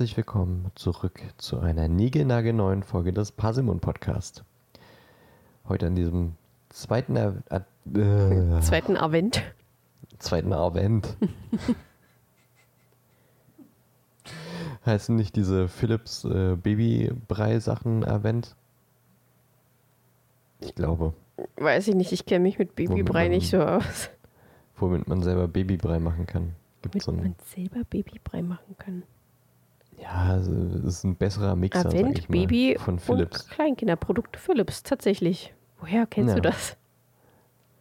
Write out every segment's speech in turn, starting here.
herzlich willkommen zurück zu einer niegelnagelneuen Folge des Parsimon Podcast. Heute an diesem zweiten, A A äh, Zweiten Advent. zweiten Advent. Heißen nicht diese Philips äh, Babybrei-Sachen Advent? Ich glaube, Weiß ich nicht, ich kenne mich mit Babybrei man- nicht so aus. womit man selber Babybrei machen kann. Gibt Damit so man selber Babybrei machen kann. Ja, also, es ist ein besserer Mixer, Advent, Baby von Philips. und Kleinkinderprodukte Philips, tatsächlich. Woher kennst Ja. du das?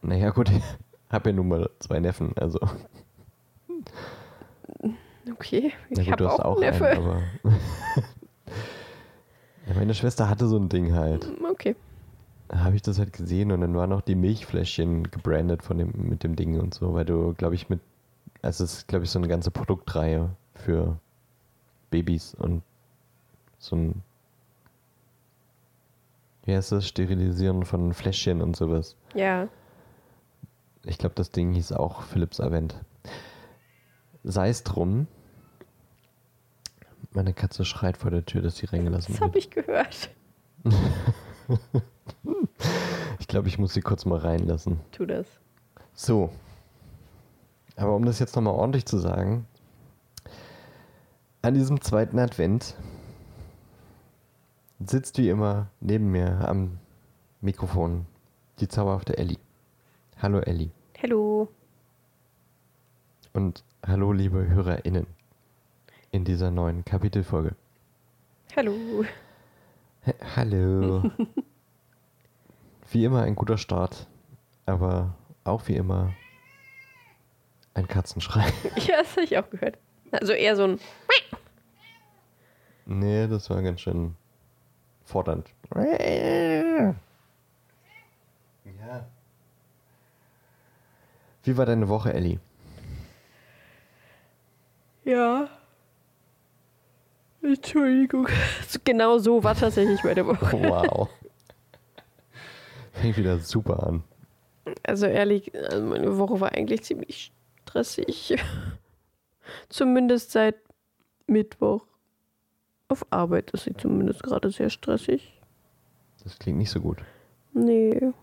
Naja, gut, ich habe ja nun mal zwei Neffen, also. Okay, ich habe auch auch Neffe. einen, aber. ja, meine Schwester hatte so ein Ding halt. Okay. Da habe ich das halt gesehen und dann waren auch die Milchfläschchen gebrandet von dem, mit dem Ding und so, weil du, glaube ich, mit. Also, es ist, glaube ich, so eine ganze Produktreihe für Babys und so ein. Wie heißt das? Sterilisieren von Fläschchen und sowas. Ja. Ich glaube, das Ding hieß auch Philips Avent. Sei es drum. Meine Katze schreit vor der Tür, dass sie reingelassen Das wird. habe ich gehört. Ich glaube, ich muss sie kurz mal reinlassen. Tu das. So. Aber um das jetzt nochmal ordentlich zu sagen, an diesem zweiten Advent sitzt wie immer neben mir am Mikrofon die zauberhafte Ellie. Hallo Ellie. Hallo. Und hallo liebe HörerInnen in dieser neuen Kapitelfolge. Hallo. H hallo. wie immer ein guter Start, aber auch wie immer ein Katzenschrei. Ja, das habe ich auch gehört. Also eher so ein. Nee, das war ganz schön fordernd. Ja. Wie war deine Woche, Ellie? Ja. Entschuldigung. Genau so war tatsächlich meine Woche. Wow. Fängt wieder super an. Also ehrlich, also meine Woche war eigentlich ziemlich stressig. Zumindest seit Mittwoch. Auf Arbeit ist sie zumindest gerade sehr stressig. Das klingt nicht so gut. Nee.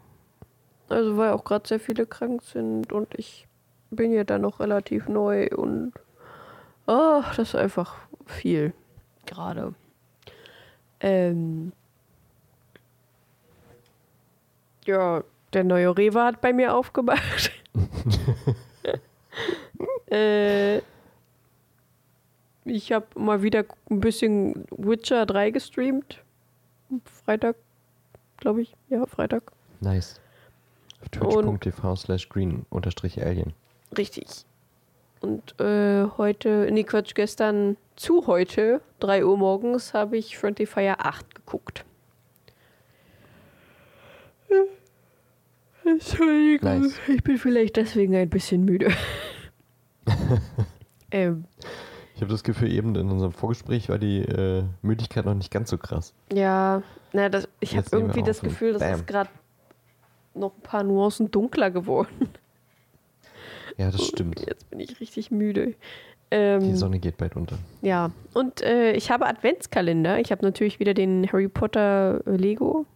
Also weil auch gerade sehr viele krank sind und ich bin ja da noch relativ neu und ach, das ist einfach viel gerade. Ähm, ja, der neue Rewe hat bei mir aufgemacht. äh, ich habe mal wieder ein bisschen Witcher 3 gestreamt. Freitag, glaube ich. Ja, Freitag. Nice. Auf twitch.tv slash green unterstrich alien. Richtig. Und äh, heute, nee, Quatsch, gestern zu heute, 3 Uhr morgens, habe ich Friendly Fire 8 geguckt. Entschuldigung, Nice. ich bin vielleicht deswegen ein bisschen müde. ähm, Ich habe das Gefühl, eben in unserem Vorgespräch war die äh, Müdigkeit noch nicht ganz so krass. ja, na, das, ich habe irgendwie das Gefühl, das ist gerade noch ein paar Nuancen dunkler geworden. Ja, das stimmt. Jetzt bin ich richtig müde. Ähm, Die Sonne geht bald unter. Ja, und äh, ich habe Adventskalender. Ich habe natürlich wieder den Harry Potter äh, Lego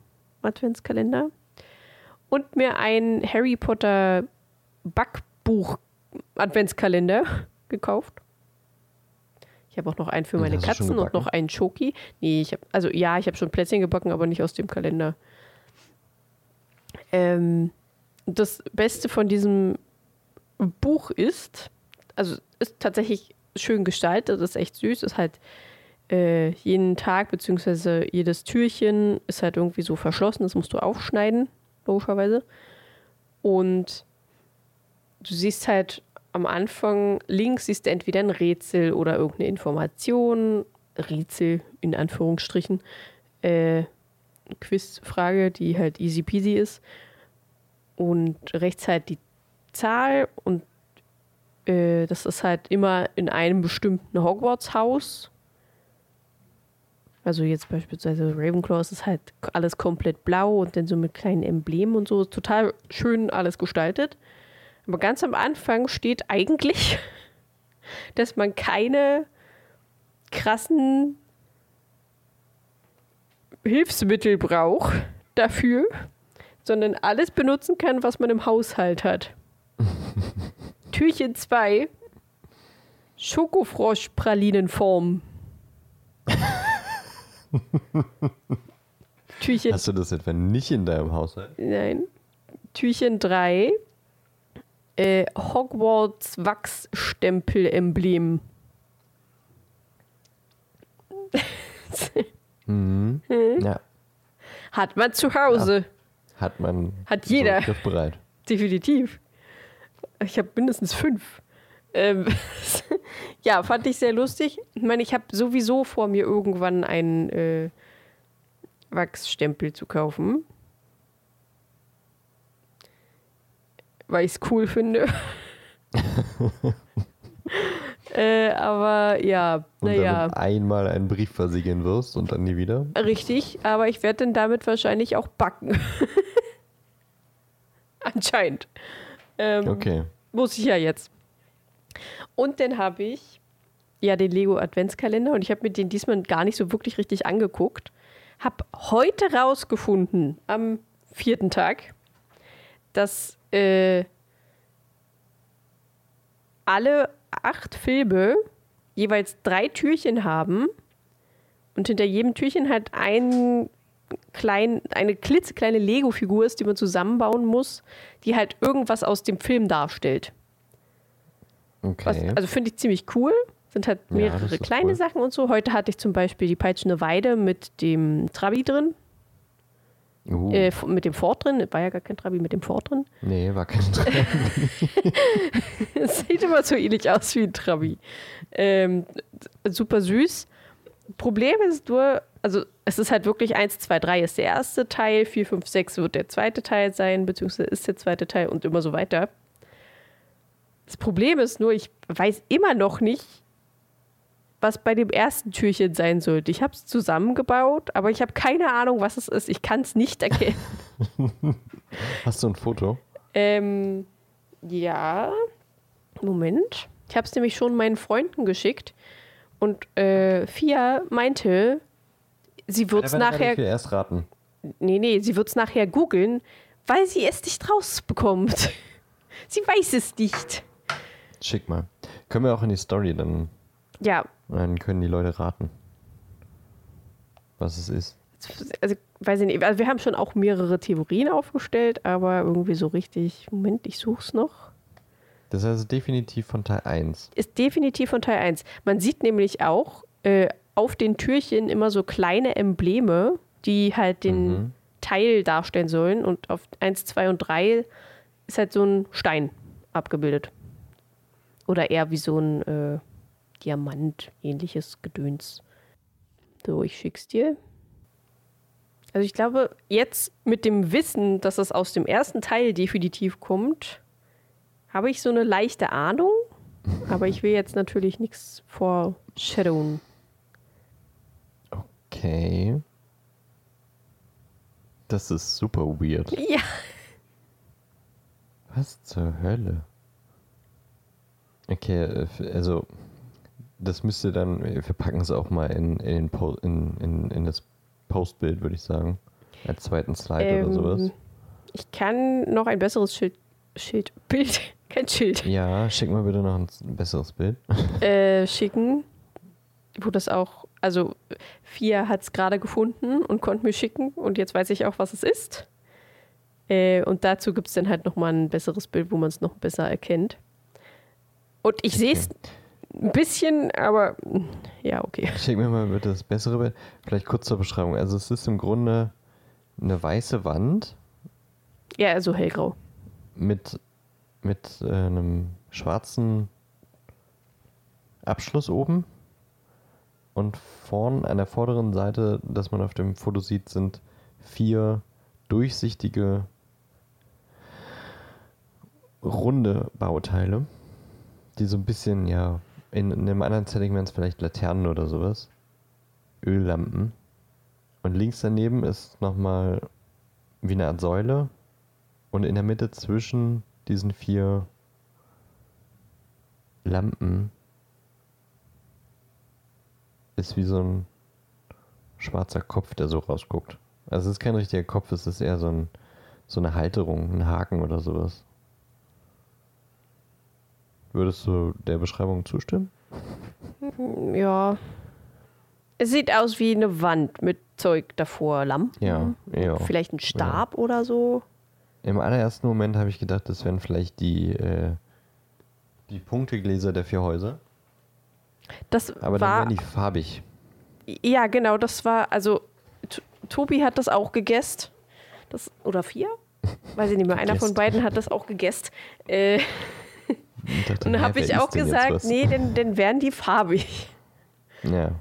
Adventskalender und mir ein Harry Potter Backbuch Adventskalender gekauft. Ich habe auch noch einen für meine schon Katzen und noch einen Schoki. Nee, ich habe also ja, ich habe schon Plätzchen gebacken, aber nicht aus dem Kalender. Ähm, das Beste von diesem Buch ist, also ist tatsächlich schön gestaltet, ist echt süß, ist halt äh, jeden Tag beziehungsweise jedes Türchen ist halt irgendwie so verschlossen, das musst du aufschneiden, logischerweise. Und du siehst halt am Anfang links siehst du entweder ein Rätsel oder irgendeine Information, Rätsel in Anführungsstrichen, äh, Quizfrage, die halt easy peasy ist. Und rechts halt die Zahl und äh, das ist halt immer in einem bestimmten Hogwarts-Haus. Also jetzt beispielsweise Ravenclaw ist halt alles komplett blau und dann so mit kleinen Emblemen und so. Total schön alles gestaltet. Aber ganz am Anfang steht eigentlich, dass man keine krassen Hilfsmittel braucht dafür, sondern alles benutzen kann, was man im Haushalt hat. Türchen 2. Schokofrosch-Pralinenform. Türchen. Hast du das etwa nicht in deinem Haushalt? Nein. Türchen 3. Äh, Hogwarts Wachsstempel-Emblem. Mhm. Ja, Hat man zu Hause. hat man Hat jeder. so griffbereit. Definitiv. Ich habe mindestens fünf. Ähm, ja, fand ich sehr lustig. Ich meine, ich habe sowieso vor mir irgendwann einen äh, Wachsstempel zu kaufen. Weil ich es cool finde. äh, aber ja, naja. einmal einen Brief versiegeln wirst und dann nie wieder. Richtig, aber ich werde dann damit wahrscheinlich auch backen. Anscheinend. Ähm, Okay. Muss ich ja jetzt. Und dann habe ich ja den Lego Adventskalender und ich habe mir den diesmal gar nicht so wirklich richtig angeguckt. Habe heute rausgefunden, am vierten Tag, dass äh, alle acht Filme jeweils drei Türchen haben und hinter jedem Türchen halt ein klein, eine klitzekleine Lego-Figur ist, die man zusammenbauen muss, die halt irgendwas aus dem Film darstellt. Was, Okay. also finde ich ziemlich cool. Sind halt Ja, mehrere ist kleine cool. Sachen und so. Heute hatte ich zum Beispiel die peitschende Weide mit dem Trabi drin, uh, äh, mit dem Ford drin. War ja gar kein Trabi, mit dem Ford drin. nee, war kein. Es sieht immer so ähnlich aus wie ein Trabi. Ähm, super süß. Problem ist nur, also es ist halt wirklich 1, 2, 3 ist der erste Teil, 4, 5, 6 wird der zweite Teil sein, beziehungsweise ist der zweite Teil und immer so weiter. Das Problem ist nur, ich weiß immer noch nicht, was bei dem ersten Türchen sein sollte. Ich habe es zusammengebaut, aber ich habe keine Ahnung, was es ist. Ich kann es nicht erkennen. Hast du ein Foto? Ähm, ja. Moment. Ich habe es nämlich schon meinen Freunden geschickt. Und äh, Fia meinte, sie wird es nachher. Ich will erst raten. Nee, nee, sie wird es nachher googeln, weil sie es nicht rausbekommt. sie weiß es nicht. Schick mal. Können wir auch in die Story, dann, Ja, dann können die Leute raten, was es ist. also weiß ich nicht. Also wir haben schon auch mehrere Theorien aufgestellt, aber irgendwie so richtig. Moment, ich such's noch. Das ist also definitiv von Teil 1. ist definitiv von Teil 1. Man sieht nämlich auch äh, auf den Türchen immer so kleine Embleme, die halt den Mhm. Teil darstellen sollen. Und auf 1, 2 und 3 ist halt so ein Stein abgebildet. Oder eher wie so ein äh, Diamant, ähnliches Gedöns. So, ich schick's dir. Also ich glaube, jetzt mit dem Wissen, dass es aus dem ersten Teil definitiv kommt, habe ich so eine leichte Ahnung. Aber ich will jetzt natürlich nichts foreshadowen. Okay. Das ist super weird. Ja. Was zur Hölle? Okay, äh, also das müsste dann, wir packen es auch mal in, in, in, in, in das Postbild, würde ich sagen. Als zweiten Slide oder sowas. Ähm, ich kann noch ein besseres Schild, Schild, Bild, kein Schild, Ja, schick mal bitte noch ein besseres Bild. äh, schicken, wo das auch, also Fia hat es gerade gefunden und konnte mir schicken und jetzt weiß ich auch, was es ist. Äh, und dazu gibt es dann halt nochmal ein besseres Bild, wo man es noch besser erkennt. Und ich sehe es ein bisschen, aber ja, okay. Schick mir mal bitte das bessere Bild. Vielleicht kurz zur Beschreibung. Also es ist im Grunde eine weiße Wand Ja, also hellgrau. mit, mit äh, einem schwarzen Abschluss oben. Und vorn an der vorderen Seite, das man auf dem Foto sieht, sind vier durchsichtige runde Bauteile, die so ein bisschen, ja, in, in einem anderen Setting wären es vielleicht Laternen oder sowas. Öllampen. Und links daneben ist nochmal wie eine Art Säule. Und in der Mitte zwischen diesen vier Lampen ist wie so ein schwarzer Kopf, der so rausguckt. Also es ist kein richtiger Kopf, es ist eher so, ein, so eine Halterung, ein Haken oder sowas. Würdest du der Beschreibung zustimmen? Ja. Es sieht aus wie eine Wand mit Zeug davor, Lampen. Ja, ja. Vielleicht ein Stab oder so. Im allerersten Moment habe ich gedacht, das wären vielleicht die, äh, die Punktegläser der vier Häuser. Das Aber dann war. wären die farbig. Ja, genau, das war. Also, T Tobi hat das auch gegessen. Das, oder vier? Weiß ich nicht mehr. Einer von beiden hat das auch gegessen. Äh, Ich dachte, und dann habe ich auch gesagt, nee, dann, dann wären die farbig. Ja.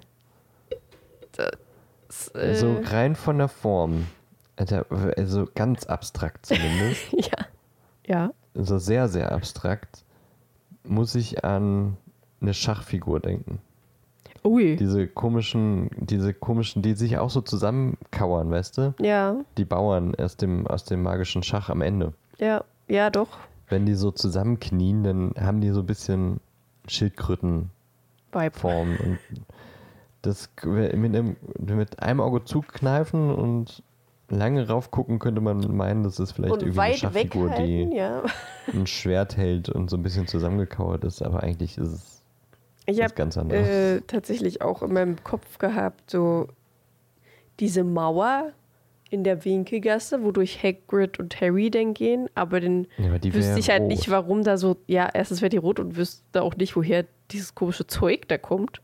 Das, äh, So rein von der Form. Also ganz abstrakt zumindest. ja. Ja. also sehr, sehr abstrakt. Muss ich an eine Schachfigur denken. Ui. Diese komischen, diese komischen, die sich auch so zusammenkauern, weißt du? Ja, Die Bauern aus dem, aus dem magischen Schach am Ende. ja, ja, doch. Wenn die so zusammenknien, dann haben die so ein bisschen Schildkrötenform. Und das mit einem, mit einem Auge zukneifen und lange raufgucken, könnte man meinen, das ist vielleicht Und irgendwie eine Schachfigur, die ja. ein Schwert hält und so ein bisschen zusammengekauert ist, aber eigentlich ist es Ich habe ganz anderes. äh, tatsächlich auch in meinem Kopf gehabt, so diese Mauer in der Winkelgasse, wodurch Hagrid und Harry dann gehen, aber dann ja, wüsste ich halt rot. nicht, warum da so, ja, erstens wäre die rot und wüsste auch nicht, woher dieses komische Zeug da kommt.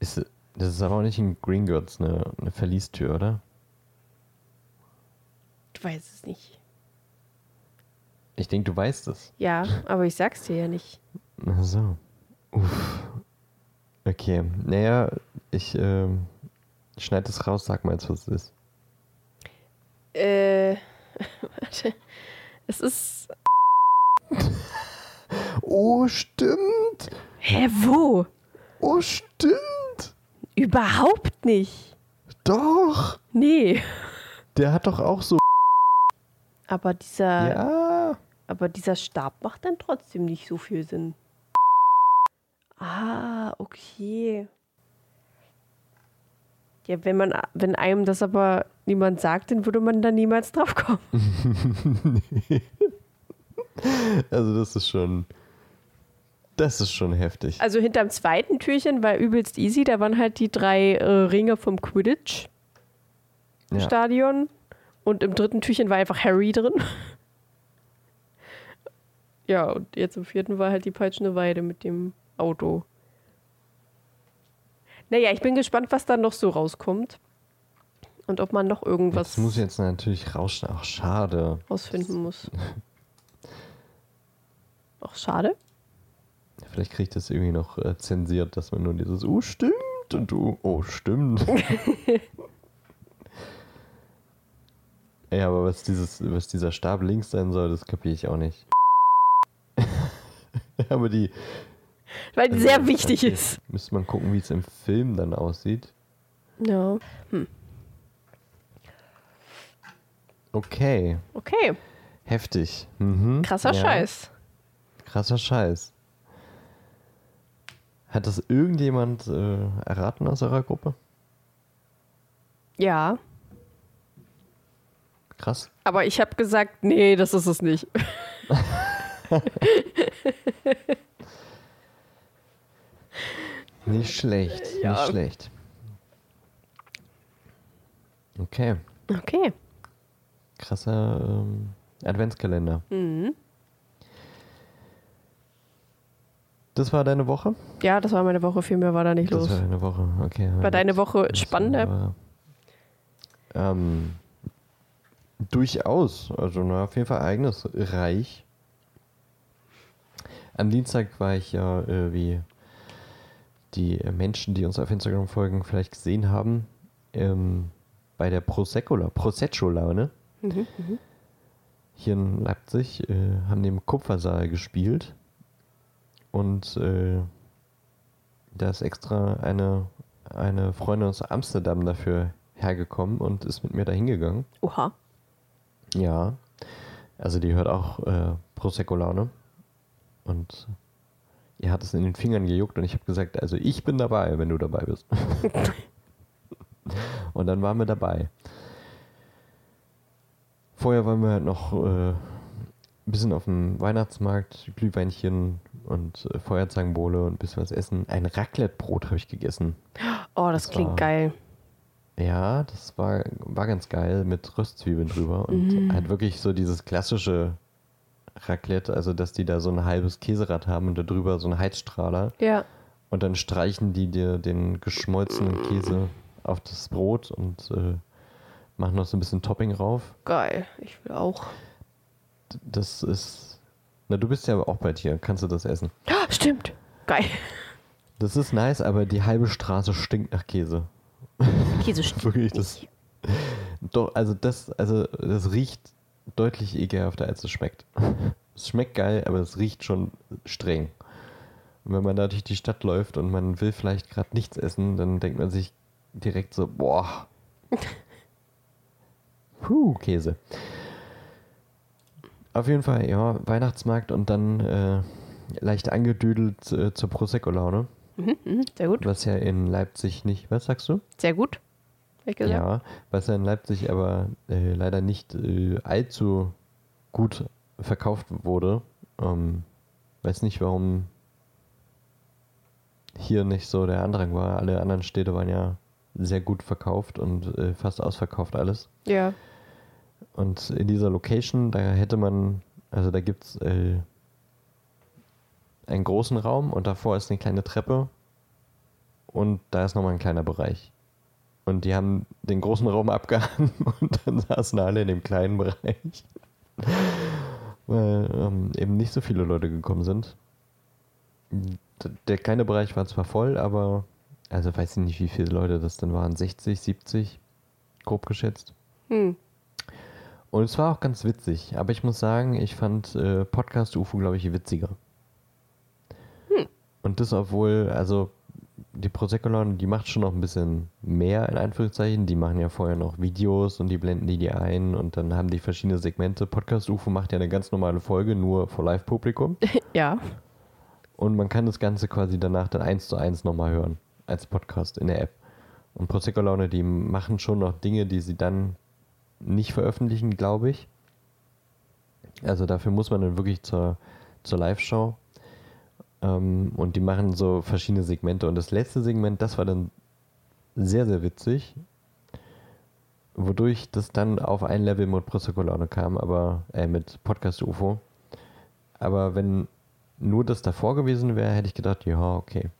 Ist, das ist aber auch nicht in Gringotts eine, eine Verliestür, oder? Ich weiß es nicht. Ich denke, du weißt es. Ja, aber ich sag's dir ja nicht. Ach so. Uff. Okay. Naja, ich ähm, schneide es raus, sag mal jetzt, was es ist. Äh, warte. Es ist. Oh, stimmt. Hä, wo? Oh, stimmt. Überhaupt nicht. Doch. Nee. Der hat doch auch so. Aber dieser, Ja. aber dieser Stab macht dann trotzdem nicht so viel Sinn. Ah, okay. Ja, wenn man, wenn einem das aber niemand sagt, dann würde man da niemals drauf kommen. Also, das ist schon. Das ist schon heftig. Also hinterm zweiten Türchen war übelst easy. Da waren halt die drei äh, Ringe vom Ja. Quidditch-Stadion. Und im dritten Türchen war einfach Harry drin. ja, und jetzt im vierten war halt die peitschende Weide mit dem Auto. Naja, ich bin gespannt, was da noch so rauskommt. Und ob man noch irgendwas Das muss jetzt natürlich rauschen. Ach, schade. rausfinden muss. Ach, schade. Vielleicht kriege ich das irgendwie noch äh, zensiert, dass man nur dieses Oh, stimmt und du, oh, stimmt. Ey, aber was, dieses, was dieser Stab links sein soll, das kapiere ich auch nicht. aber die. Weil die sehr wichtig okay, ist. Müsste man gucken, wie es im Film dann aussieht. Ja. Okay, Okay, heftig. Mhm. krasser ja, Scheiß. Krasser Scheiß. Hat das irgendjemand äh, erraten aus eurer Gruppe? Ja. Krass. Aber ich habe gesagt, nee, das ist es nicht. Nicht schlecht, Ja. nicht schlecht. Okay, Okay. krasser ähm, Adventskalender. Mhm. Das war deine Woche? Ja, das war meine Woche. Viel mehr war da nicht Das los. war deine Woche, okay. War deine Woche Das spannender? war, Ähm, durchaus. Also na, auf jeden Fall ereignisreich. Am Dienstag war ich ja, äh, wie die Menschen, die uns auf Instagram folgen, vielleicht gesehen haben, ähm, bei der Prosecco, Prosecco-Laune Mhm. hier in Leipzig, äh, haben die im Kupfersaal gespielt. Und äh, da ist extra eine, eine Freundin aus Amsterdam dafür hergekommen und ist mit mir da hingegangen. Oha. Ja. Also die hört auch äh, Prosecco Laune. Und ihr hat es in den Fingern gejuckt und ich habe gesagt, also ich bin dabei, wenn du dabei bist. und dann waren wir dabei. Vorher waren wir halt noch äh, ein bisschen auf dem Weihnachtsmarkt, Glühweinchen und äh, Feuerzangenbowle und ein bisschen was essen. Ein Raclette-Brot habe ich gegessen. Oh, das, Das klingt war- geil. Ja, das war, war ganz geil mit Röstzwiebeln drüber und Mm. halt wirklich so dieses klassische Raclette, also dass die da so ein halbes Käserad haben und da drüber so einen Heizstrahler Ja. und dann streichen die dir den geschmolzenen Käse auf das Brot und äh, machen noch so ein bisschen Topping rauf. Geil. Ich will auch. Das ist. Na, du bist ja auch bei dir, kannst du das essen. Ah, Stimmt. Geil. Das ist nice, aber die halbe Straße stinkt nach Käse. Käse stimmt Wirklich, das-. Doch, also das, also das riecht deutlich ekelhafter, als es schmeckt. Es schmeckt geil, aber es riecht schon streng. Und wenn man da durch die Stadt läuft und man will vielleicht gerade nichts essen, dann denkt man sich direkt so, boah. Puh, Käse. Auf jeden Fall, ja, Weihnachtsmarkt und dann äh, leicht angedüdelt äh, zur Prosecco-Laune, Mhm, mhm, sehr gut. was ja in Leipzig nicht, was sagst du? Sehr gut. Ja, was ja in Leipzig aber äh, leider nicht äh, allzu gut verkauft wurde. Ähm, weiß nicht, warum hier nicht so der Andrang war. Alle anderen Städte waren ja sehr gut verkauft und äh, fast ausverkauft alles. Ja. Und in dieser Location, da hätte man, also da gibt es äh, einen großen Raum und davor ist eine kleine Treppe und da ist nochmal ein kleiner Bereich. Und die haben den großen Raum abgehangen und dann saßen alle in dem kleinen Bereich. Weil ähm, eben nicht so viele Leute gekommen sind. Der kleine Bereich war zwar voll, aber also weiß ich nicht, wie viele Leute das dann waren. 60, 70, grob geschätzt. Hm. Und es war auch ganz witzig, aber ich muss sagen, ich fand äh, Podcast UFO, glaube ich, witziger. Und das, obwohl, also die Prosecco-Laune, die macht schon noch ein bisschen mehr, in Anführungszeichen. Die machen ja vorher noch Videos und die blenden die dir ein und dann haben die verschiedene Segmente. Podcast UFO macht ja eine ganz normale Folge, nur vor Live-Publikum. Ja. Und man kann das Ganze quasi danach dann eins zu eins nochmal hören, als Podcast in der App. Und Prosecco Laune, die machen schon noch Dinge, die sie dann nicht veröffentlichen, glaube ich. Also dafür muss man dann wirklich zur, zur Live-Show. Ähm, und die machen so verschiedene Segmente. Und das letzte Segment, das war dann sehr, sehr witzig. Wodurch das dann auf ein Level mit Prosecco Laune kam, aber äh, mit Podcast UFO. Aber wenn nur das davor gewesen wäre, hätte ich gedacht, ja, okay.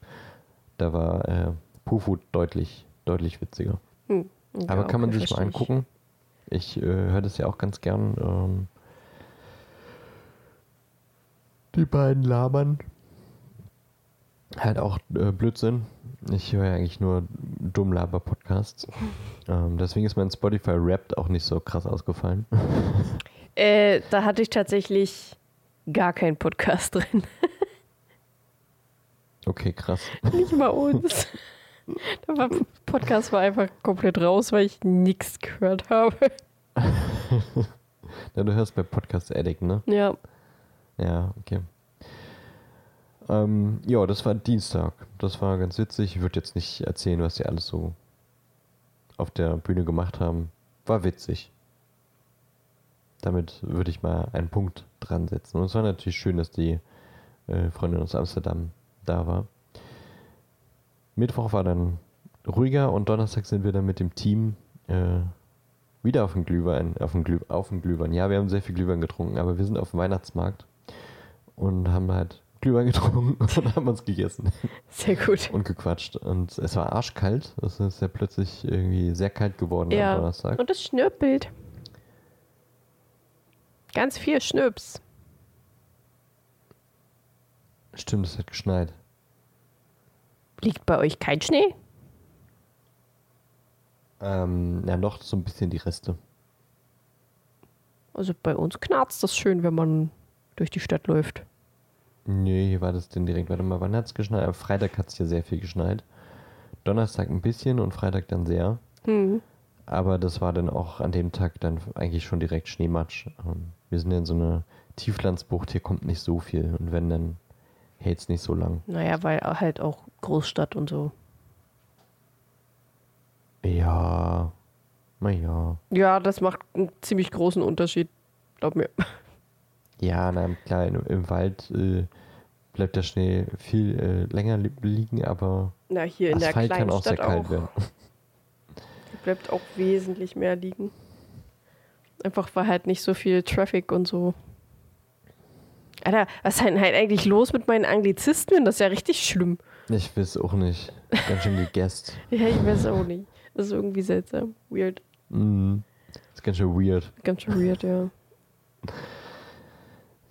Da war äh, Pufu deutlich, deutlich witziger. Hm. Aber Ja, kann man okay, sich mal angucken. Ich äh, höre das ja auch ganz gern. Ähm, die beiden labern. Halt auch äh, Blödsinn. Ich höre ja eigentlich nur Dummlaber-Podcasts. ähm, deswegen ist mein Spotify Wrapped auch nicht so krass ausgefallen. Äh, da hatte ich tatsächlich gar keinen Podcast drin. Okay, krass. Nicht mal uns. Der war, Podcast war einfach komplett raus, weil ich nichts gehört habe. Ja, du hörst bei Podcast Addict, ne? Ja. Ja, okay. Ähm, ja, das war Dienstag. Das war ganz witzig. Ich würde jetzt nicht erzählen, was die alles so auf der Bühne gemacht haben. War witzig. Damit würde ich mal einen Punkt dran setzen. Und es war natürlich schön, dass die äh, Freundin aus Amsterdam da war. Mittwoch war dann ruhiger und Donnerstag sind wir dann mit dem Team äh, wieder auf dem Glühwein, auf dem, Glüh, auf dem Glühwein. Ja, wir haben sehr viel Glühwein getrunken, aber wir sind auf dem Weihnachtsmarkt und haben halt Glühwein getrunken und haben uns gegessen Sehr gut. und gequatscht. Und es war arschkalt. Es ist ja plötzlich irgendwie sehr kalt geworden am Ja. Donnerstag. Und das Schnürpelt. Ganz viel Schnöps. Stimmt, es hat geschneit. Liegt bei euch kein Schnee? Ähm, ja, noch so ein bisschen die Reste. Also bei uns knarzt das schön, wenn man durch die Stadt läuft. Nee, hier war das denn direkt. Warte mal, wann hat es geschneit? Am Freitag hat es hier sehr viel geschneit. Donnerstag ein bisschen und Freitag dann sehr. Hm. Aber das war dann auch an dem Tag dann eigentlich schon direkt Schneematsch. Ähm, Wir sind ja in so einer Tieflandsbucht, hier kommt nicht so viel. Und wenn dann hält es nicht so lang. Naja, weil halt auch Großstadt und so. Ja, naja. Ja, das macht einen ziemlich großen Unterschied. Glaub mir. Ja, na klar, im, im Wald äh, bleibt der Schnee viel äh, länger li liegen, aber Na, hier in der Asphalt kleinen kann auch sehr kalt auch. werden. Bleibt auch wesentlich mehr liegen. Einfach weil halt nicht so viel Traffic und so. Alter, was ist denn halt eigentlich los mit meinen Anglizismen? Das ist ja richtig schlimm. Ich weiß auch nicht. Ganz schön gegessen. Ja, ich weiß auch nicht. Das ist irgendwie seltsam. Weird. Mhm. ist ganz schön weird. Ganz schön weird, ja.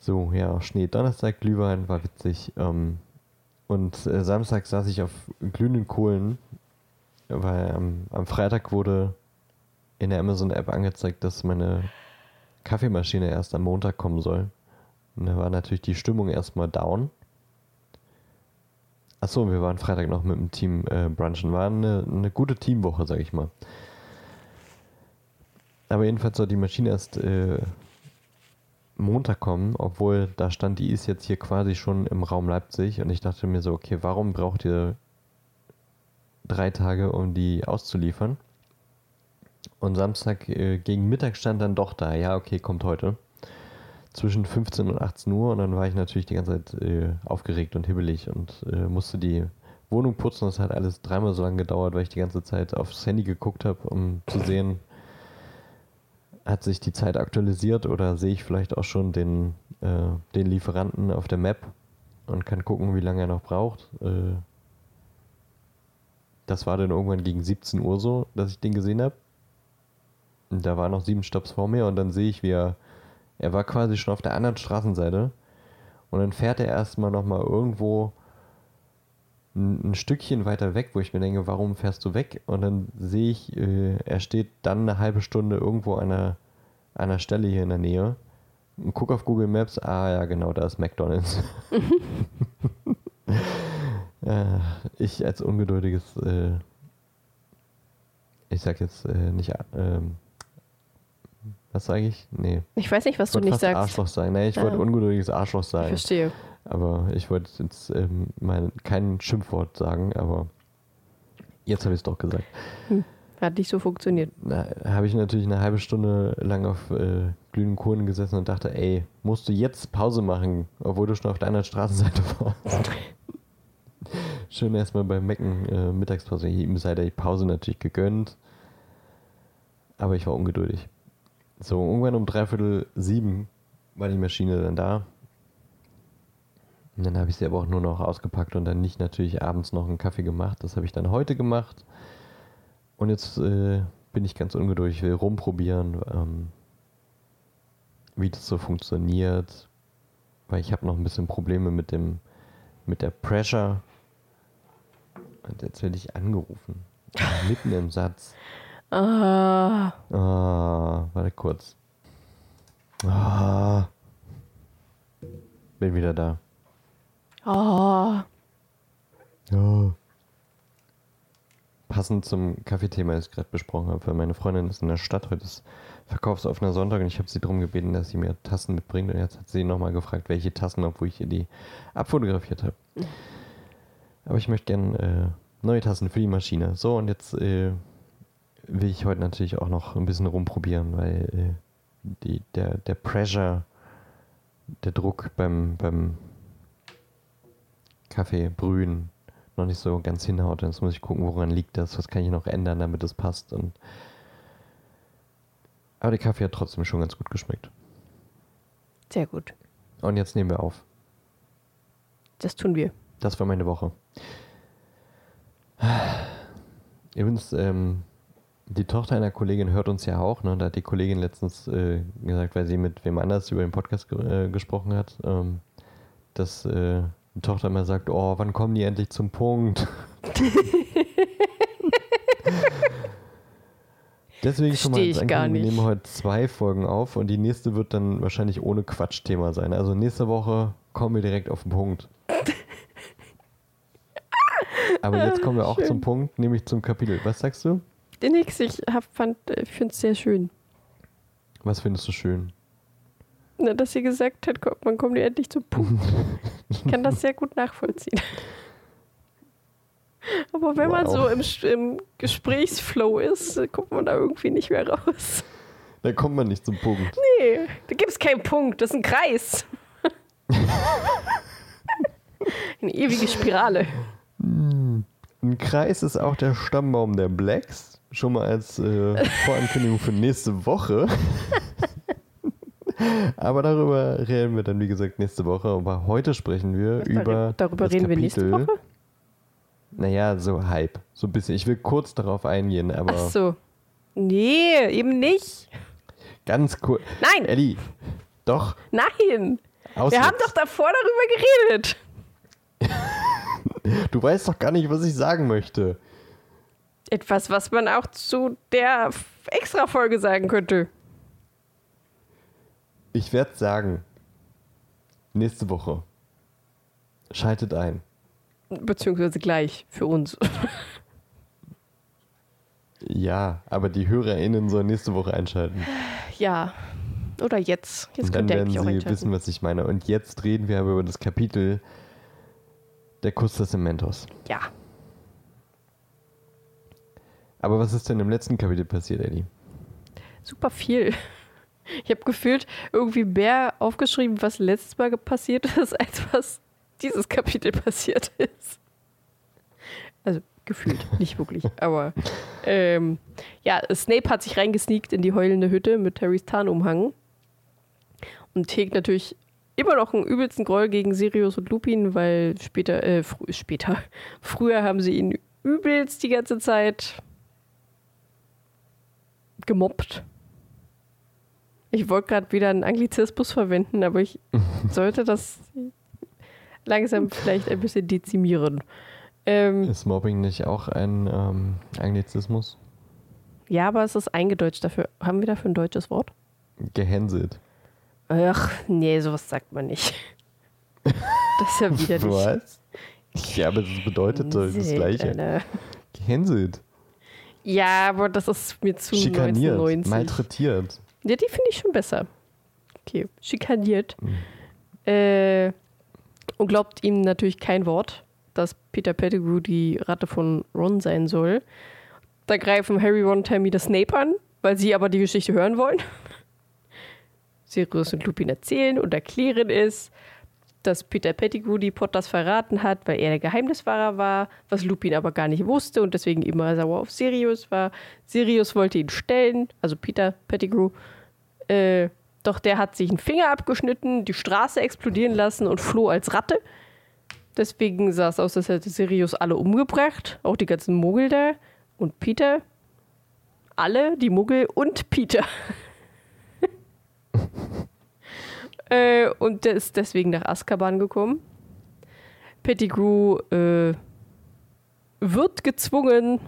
So, ja, Schnee. Donnerstag, Glühwein war witzig. Ähm, und äh, Samstag saß ich auf glühenden Kohlen, weil am, am Freitag wurde in der Amazon-App angezeigt, dass meine Kaffeemaschine erst am Montag kommen soll. Und da war natürlich die Stimmung erstmal down. Achso, wir waren Freitag noch mit dem Team äh, brunchen. War eine, eine gute Teamwoche, sag ich mal. Aber jedenfalls soll die Maschine erst äh, Montag kommen, obwohl da stand, die ist jetzt hier quasi schon im Raum Leipzig und ich dachte mir so, okay, warum braucht ihr drei Tage, um die auszuliefern? Und Samstag äh, gegen Mittag stand dann doch da, ja, okay, kommt heute. Zwischen 15 und 18 Uhr und dann war ich natürlich die ganze Zeit äh, aufgeregt und hibbelig und äh, musste die Wohnung putzen. Das hat alles dreimal so lange gedauert, weil ich die ganze Zeit aufs Handy geguckt habe, um zu sehen, hat sich die Zeit aktualisiert oder sehe ich vielleicht auch schon den, äh, den Lieferanten auf der Map und kann gucken, wie lange er noch braucht. Äh, das war dann irgendwann gegen 17 Uhr so, dass ich den gesehen habe. Da waren noch sieben Stops vor mir und dann sehe ich, wie er, er war quasi schon auf der anderen Straßenseite und dann fährt er erstmal nochmal irgendwo ein, ein Stückchen weiter weg, wo ich mir denke, warum fährst du weg? Und dann sehe ich, äh, er steht dann eine halbe Stunde irgendwo an einer, an einer Stelle hier in der Nähe. Und guck auf Google Maps, ah ja, genau, da ist McDonalds. äh, ich als ungeduldiges, äh, ich sag jetzt äh, nicht, ähm, was sage ich? Nee. Ich weiß nicht, was Ich du nicht sagst. Arschloch sagen. Nee, ich Ah. wollte ungeduldiges Arschloch Ich sagen. verstehe. Aber ich wollte jetzt ähm, mal kein Schimpfwort sagen, aber jetzt habe ich es doch gesagt. Hat nicht so funktioniert. Da habe ich natürlich eine halbe Stunde lang auf äh, glühenden Kohlen gesessen und dachte, ey, musst du jetzt Pause machen, obwohl du schon auf der anderen Straßenseite warst. Schön erstmal beim Mecken äh, Mittagspause. Ihm sei der Pause natürlich gegönnt. Aber ich war ungeduldig. So, irgendwann um dreiviertel sieben war die Maschine dann da. Und dann habe ich sie aber auch nur noch ausgepackt und dann nicht natürlich abends noch einen Kaffee gemacht. Das habe ich dann heute gemacht. Und jetzt äh, bin ich ganz ungeduldig, will rumprobieren, ähm, wie das so funktioniert. Weil ich habe noch ein bisschen Probleme mit dem mit der Pressure. Und jetzt werde ich angerufen. Mitten im Satz. Ah, Ah, warte kurz. Ah. Bin wieder da. Ah. Ja. Passend zum Kaffeethema, das ich gerade besprochen habe, weil meine Freundin ist in der Stadt, heute ist verkaufsoffener Sonntag und ich habe sie darum gebeten, dass sie mir Tassen mitbringt und jetzt hat sie nochmal gefragt, welche Tassen, obwohl ich ihr die abfotografiert habe. Aber ich möchte gerne äh, neue Tassen für die Maschine. So, und jetzt äh, will ich heute natürlich auch noch ein bisschen rumprobieren, weil äh, die, der, der Pressure, der Druck beim, beim Kaffee brühen noch nicht so ganz hinhaut. Jetzt muss ich gucken, woran liegt das, was kann ich noch ändern, damit es passt. Und Aber der Kaffee hat trotzdem schon ganz gut geschmeckt. Sehr gut. Und jetzt nehmen wir auf. Das tun wir. Das war meine Woche. Übrigens, ähm, die Tochter einer Kollegin hört uns ja auch. Ne? Da hat die Kollegin letztens äh, gesagt, weil sie mit wem anders über den Podcast ge äh, gesprochen hat, ähm, dass äh, die Tochter immer sagt, oh, wann kommen die endlich zum Punkt? Deswegen schon mal ich gar Ankündigung, wir nicht. nehmen heute zwei Folgen auf und die nächste wird dann wahrscheinlich ohne Quatschthema sein. Also nächste Woche kommen wir direkt auf den Punkt. Aber jetzt kommen wir auch Schön. zum Punkt, nämlich zum Kapitel. Was sagst du? Nächste, ich äh, finde es sehr schön. Was findest du schön? Na, dass sie gesagt hat, man kommt endlich zum Punkt. Ich kann das sehr gut nachvollziehen. Aber wenn man Wow. so im, im Gesprächsflow ist, äh, kommt man da irgendwie nicht mehr raus. Da kommt man nicht zum Punkt. Nee, da gibt es keinen Punkt, das ist ein Kreis. Eine ewige Spirale. Ein Kreis ist auch der Stammbaum der Blacks. Schon mal als äh, Vorankündigung für nächste Woche. Aber darüber reden wir dann, wie gesagt, nächste Woche. Aber heute sprechen wir über. Darüber reden wir nächste Kapitel- Woche? Naja, so halb. So ein bisschen. Ich will kurz darauf eingehen, aber Ach so. Nee, eben nicht. ganz kurz. Nein, Elli, doch. nein. Aus Wir haben doch davor darüber geredet. Du weißt doch gar nicht, was ich sagen möchte. Etwas, was man auch zu der Extra-Folge sagen könnte. Ich werde sagen. Nächste Woche. Schaltet ein. Beziehungsweise gleich für uns. Ja, aber die HörerInnen sollen nächste Woche einschalten. ja. Oder jetzt. Jetzt Und dann könnt ihr werden sie wissen, was ich meine. Und jetzt reden wir aber über das Kapitel Der Kuss des Mentos. Ja. Aber was ist denn im letzten Kapitel passiert, Eddie? Super viel. Ich habe gefühlt irgendwie mehr aufgeschrieben, was letztes Mal passiert ist, als was dieses Kapitel passiert ist. Also gefühlt, nicht wirklich. Aber ähm, ja, Snape hat sich reingesneakt in die heulende Hütte mit Harrys Tarnumhang und hegt natürlich immer noch einen übelsten Groll gegen Sirius und Lupin, weil später, äh, frü später, früher haben sie ihn übelst die ganze Zeit gemobbt. Ich wollte gerade wieder einen Anglizismus verwenden, aber ich sollte das langsam vielleicht ein bisschen dezimieren. Ähm, Ist Mobbing nicht auch ein ähm, Anglizismus? ja, aber es ist eingedeutscht dafür. Haben wir dafür ein deutsches Wort? Gehänselt. Ach, nee, sowas sagt man nicht. Das ist ja wieder nicht. Was? Ja, aber das bedeutet doch das Gleiche. Gehänselt. Ja, aber das ist mir zu Schikaniert. 1990. Malträtiert. Ja, die finde ich schon besser. Okay, schikaniert. Mhm. Äh, und glaubt ihm natürlich kein Wort, dass Peter Pettigrew die Ratte von Ron sein soll. Da greifen Harry, Ron und Hermine Snape an, weil sie aber die Geschichte hören wollen. Sirius und Lupin erzählen und erklären es, dass Peter Pettigrew die Potters verraten hat, weil er der Geheimniswahrer war, was Lupin aber gar nicht wusste und deswegen immer sauer auf Sirius war. Sirius wollte ihn stellen, also Peter Pettigrew, äh, doch der hat sich einen Finger abgeschnitten, die Straße explodieren lassen und floh als Ratte. Deswegen sah es aus, als hätte Sirius alle umgebracht, auch die ganzen Muggel da und Peter. Alle, die Muggel und Peter. äh, und der ist deswegen nach Azkaban gekommen. Pettigrew äh, wird gezwungen,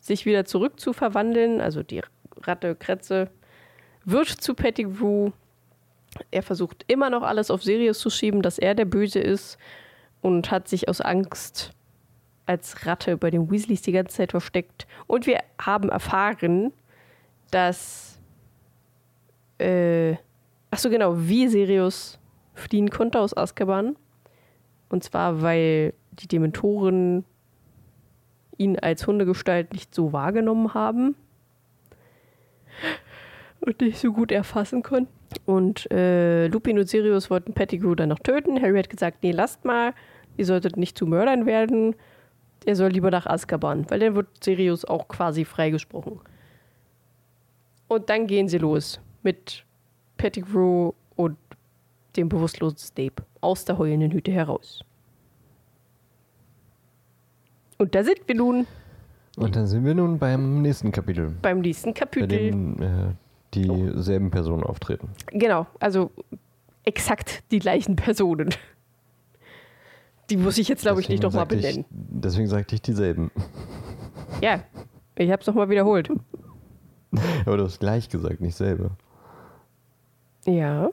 sich wieder zurück zu verwandeln, also die Ratte Kretze wird zu Pettigrew. Er versucht immer noch alles auf Sirius zu schieben, dass er der Böse ist und hat sich aus Angst als Ratte bei den Weasleys die ganze Zeit versteckt. Und wir haben erfahren, dass. Äh, ach so, genau, wie Sirius fliehen konnte aus Azkaban. Und zwar, weil die Dementoren ihn als Hundegestalt nicht so wahrgenommen haben und nicht so gut erfassen konnten. Und äh, Lupin und Sirius wollten Pettigrew dann noch töten. Harry hat gesagt, nee, lasst mal, ihr solltet nicht zu Mördern werden. Er soll lieber nach Azkaban, weil dann wird Sirius auch quasi freigesprochen. Und dann gehen sie los mit Pettigrew und dem bewusstlosen Snape aus der heulenden Hütte heraus. Und da sind wir nun Und dann sind wir nun beim nächsten Kapitel, beim nächsten bei Kapitel. dem äh, dieselben Personen auftreten. Genau, also exakt die gleichen Personen. Die muss ich jetzt, glaube ich, nicht nochmal ich- benennen. Deswegen sagte ich dieselben. Ja, ich habe es nochmal wiederholt. Aber du hast gleich gesagt, nicht selber. Ja,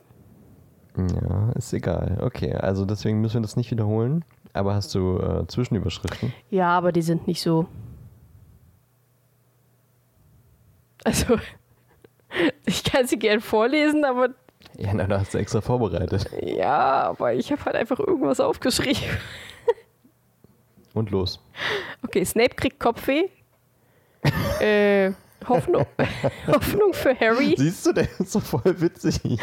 Ja, ist egal. Okay, also deswegen müssen wir das nicht wiederholen. Aber hast du äh, Zwischenüberschriften? ja, aber die sind nicht so. Also, ich kann sie gern vorlesen, aber Ja, na, da hast du extra vorbereitet. Ja, aber ich habe halt einfach irgendwas aufgeschrieben. Und los. Okay, Snape kriegt Kopfweh. äh, Hoffnung, Hoffnung für Harry. Siehst du, der ist so voll witzig.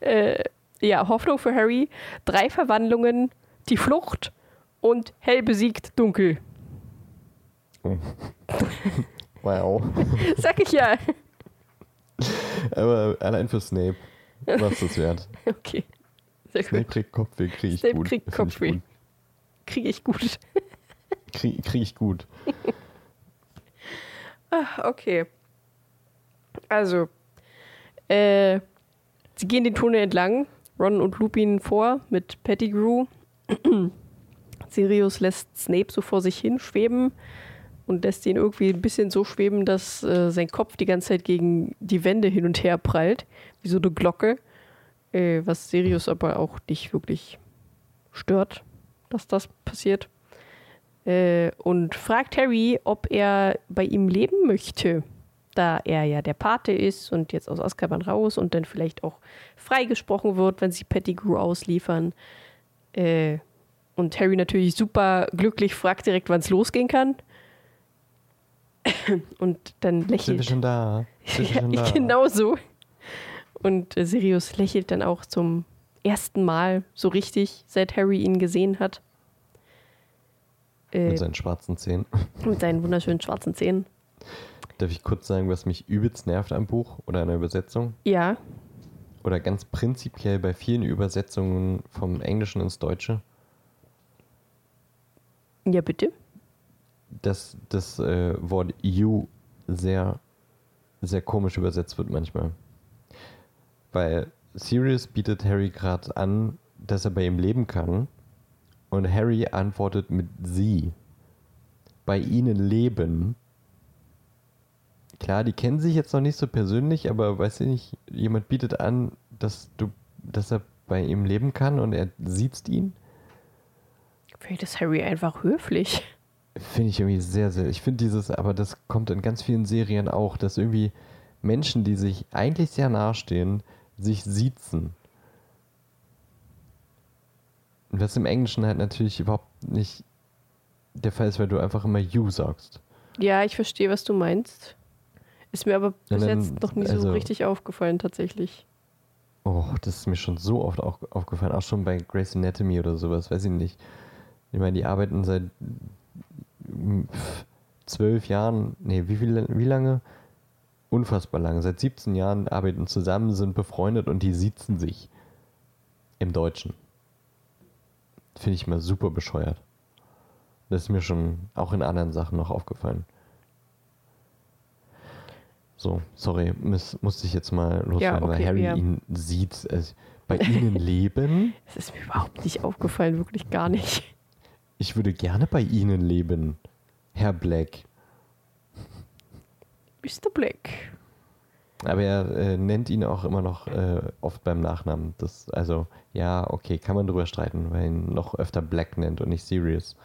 äh, ja, Hoffnung für Harry. Drei Verwandlungen, die Flucht und hell besiegt dunkel. Wow. Sag ich ja. Aber allein für Snape war es das wert. Okay. Sehr Snape gut. kriegt Kopfweh, krieg ich Snape gut. kriegt Find ich Kopfweh. Kriege ich gut. Krieg, krieg ich gut. Ah, okay. Also, äh, sie gehen den Tunnel entlang. Ron und Lupin vor mit Pettigrew. Sirius lässt Snape so vor sich hin schweben und lässt ihn irgendwie ein bisschen so schweben, dass äh, sein Kopf die ganze Zeit gegen die Wände hin und her prallt, wie so eine Glocke. Äh, was Sirius aber auch nicht wirklich stört, dass das passiert. Äh, und fragt Harry, ob er bei ihm leben möchte, da er ja der Pate ist und jetzt aus Azkaban raus und dann vielleicht auch freigesprochen wird, wenn sie Pettigrew ausliefern. Äh, und Harry natürlich super glücklich fragt direkt, wann es losgehen kann. Und dann Sind wir lächelt. schon da? Sind wir Ja, schon da? genau so. Und äh, Sirius lächelt dann auch zum ersten Mal so richtig, seit Harry ihn gesehen hat. Äh, Mit seinen schwarzen Zähnen. mit seinen wunderschönen schwarzen Zähnen. Darf ich kurz sagen, was mich übelst nervt am Buch oder an der Übersetzung? Ja, Oder ganz prinzipiell bei vielen Übersetzungen vom Englischen ins Deutsche, ja bitte. dass das äh, Wort you sehr, sehr komisch übersetzt wird manchmal. Weil Sirius bietet Harry gerade an, dass er bei ihm leben kann. Und Harry antwortet mit sie. Bei ihnen leben. Klar, die kennen sich jetzt noch nicht so persönlich, aber weiß ich nicht, jemand bietet an, dass du, dass er bei ihm leben kann und er sieht ihn. Vielleicht ist Harry einfach höflich. Finde ich irgendwie sehr, sehr. Ich finde dieses, aber das kommt in ganz vielen Serien auch, dass irgendwie Menschen, die sich eigentlich sehr nahestehen, sich siezen. Und was im Englischen halt natürlich überhaupt nicht der Fall ist, weil du einfach immer you sagst. Ja, ich verstehe, was du meinst. Ist mir aber bis dann- jetzt noch nie so also- richtig aufgefallen, tatsächlich. Oh, das ist mir schon so oft auch aufgefallen, auch schon bei Grey's Anatomy oder sowas, weiß ich nicht. Ich meine, die arbeiten seit mm, zwölf Jahren, nee, wie, viel, wie lange? Unfassbar lange. Seit 17 Jahren arbeiten zusammen, sind befreundet und die siezen sich. Im Deutschen. Finde ich mal super bescheuert. Das ist mir schon auch in anderen Sachen noch aufgefallen. So, sorry, muss, musste ich jetzt mal loswerden, weil okay, Harry ja. ihn sieht. Also, bei ihnen leben? Es ist mir überhaupt nicht aufgefallen, wirklich gar nicht. Ich würde gerne bei ihnen leben, Herr Black. Mr. Black. Aber er äh, nennt ihn auch immer noch äh, oft beim Nachnamen. Das, also, ja, okay, kann man drüber streiten, weil er ihn noch öfter Black nennt und nicht Sirius.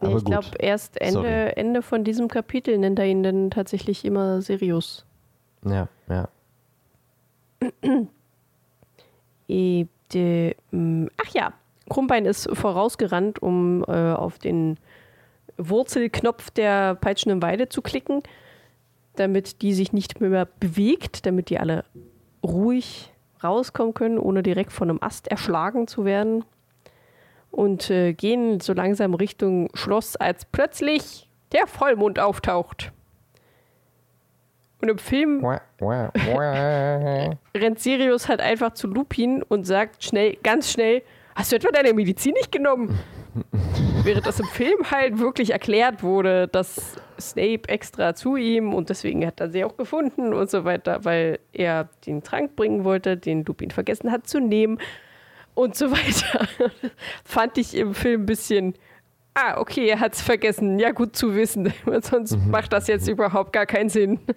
Nee, Aber ich glaube, erst Ende, Sorry. Ende von diesem Kapitel nennt er ihn dann tatsächlich immer Sirius. Ja, ja. Mh, ach ja, Krummbein ist vorausgerannt, um äh, auf den Wurzelknopf der peitschenden Weide zu klicken, damit die sich nicht mehr bewegt, damit die alle ruhig rauskommen können, ohne direkt von einem Ast erschlagen zu werden. Und äh, gehen so langsam Richtung Schloss, als plötzlich der Vollmond auftaucht. Und im Film rennt Sirius halt einfach zu Lupin und sagt schnell, ganz schnell, hast du etwa deine Medizin nicht genommen? Während das im Film halt wirklich erklärt wurde, dass Snape extra zu ihm und deswegen hat er sie auch gefunden und so weiter, weil er den Trank bringen wollte, den Lupin vergessen hat zu nehmen und so weiter. Fand ich im Film ein bisschen, ah, okay, er hat es vergessen. Ja, gut zu wissen, sonst macht das jetzt überhaupt gar keinen Sinn.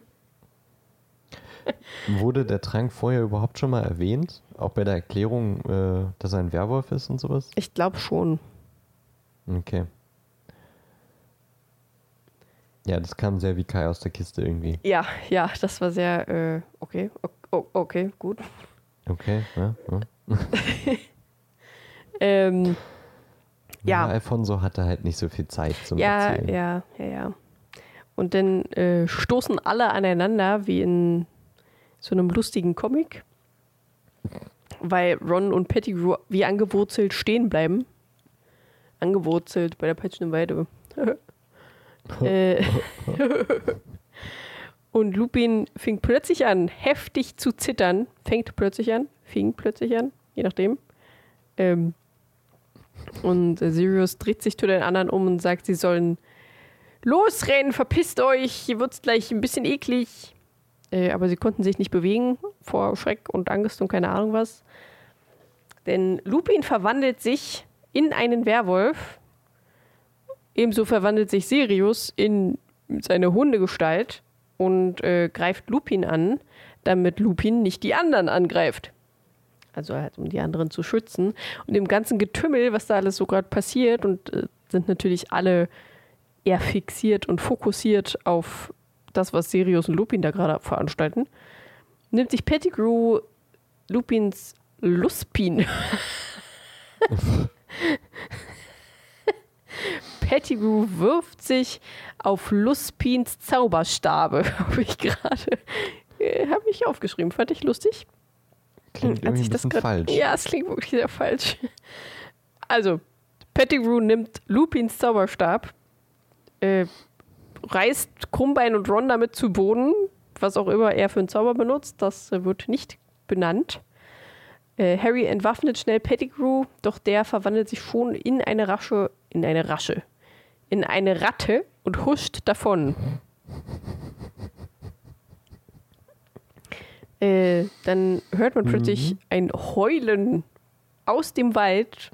Wurde der Trank vorher überhaupt schon mal erwähnt? Auch bei der Erklärung, äh, dass er ein Werwolf ist und sowas? Ich glaube schon. Okay. Ja, das kam sehr wie Kai aus der Kiste irgendwie. Ja, ja, das war sehr, äh, okay, o- okay, gut. Okay, ja. ja. Ähm, ja. Ja. Alfonso hatte halt nicht so viel Zeit zum ja, Erzählen. ja, ja, ja. Und dann äh, stoßen alle aneinander, wie in so einem lustigen Comic, weil Ron und Pettigrew wie angewurzelt stehen bleiben. Angewurzelt bei der peitschenden Weide. äh, und Lupin fing plötzlich an, heftig zu zittern. Fängt plötzlich an, fing plötzlich an, je nachdem. Ähm, und Sirius dreht sich zu den anderen um und sagt, sie sollen losrennen, verpisst euch, hier wird's gleich ein bisschen eklig. Äh, aber sie konnten sich nicht bewegen vor Schreck und Angst und keine Ahnung was. Denn Lupin verwandelt sich in einen Werwolf. Ebenso verwandelt sich Sirius in seine Hundegestalt und äh, greift Lupin an, damit Lupin nicht die anderen angreift. Also halt, um die anderen zu schützen. Und im ganzen Getümmel, was da alles so gerade passiert, und äh, sind natürlich alle eher fixiert und fokussiert auf das, was Sirius und Lupin da gerade veranstalten, nimmt sich Pettigrew Lupins Luspin. Pettigrew wirft sich auf Luspins Zauberstabe. Habe ich gerade äh, habe ich aufgeschrieben. Fand ich lustig. Klingt Als irgendwie ich das grad- falsch. Ja, es klingt wirklich sehr falsch. Also, Pettigrew nimmt Lupins Zauberstab, äh, reißt Krummbein und Ron damit zu Boden, was auch immer er für einen Zauber benutzt, das äh, wird nicht benannt. Äh, Harry entwaffnet schnell Pettigrew, doch der verwandelt sich schon in eine Rasche, in eine Rasche, in eine Ratte und huscht davon. Äh, dann hört man plötzlich ein Heulen aus dem Wald,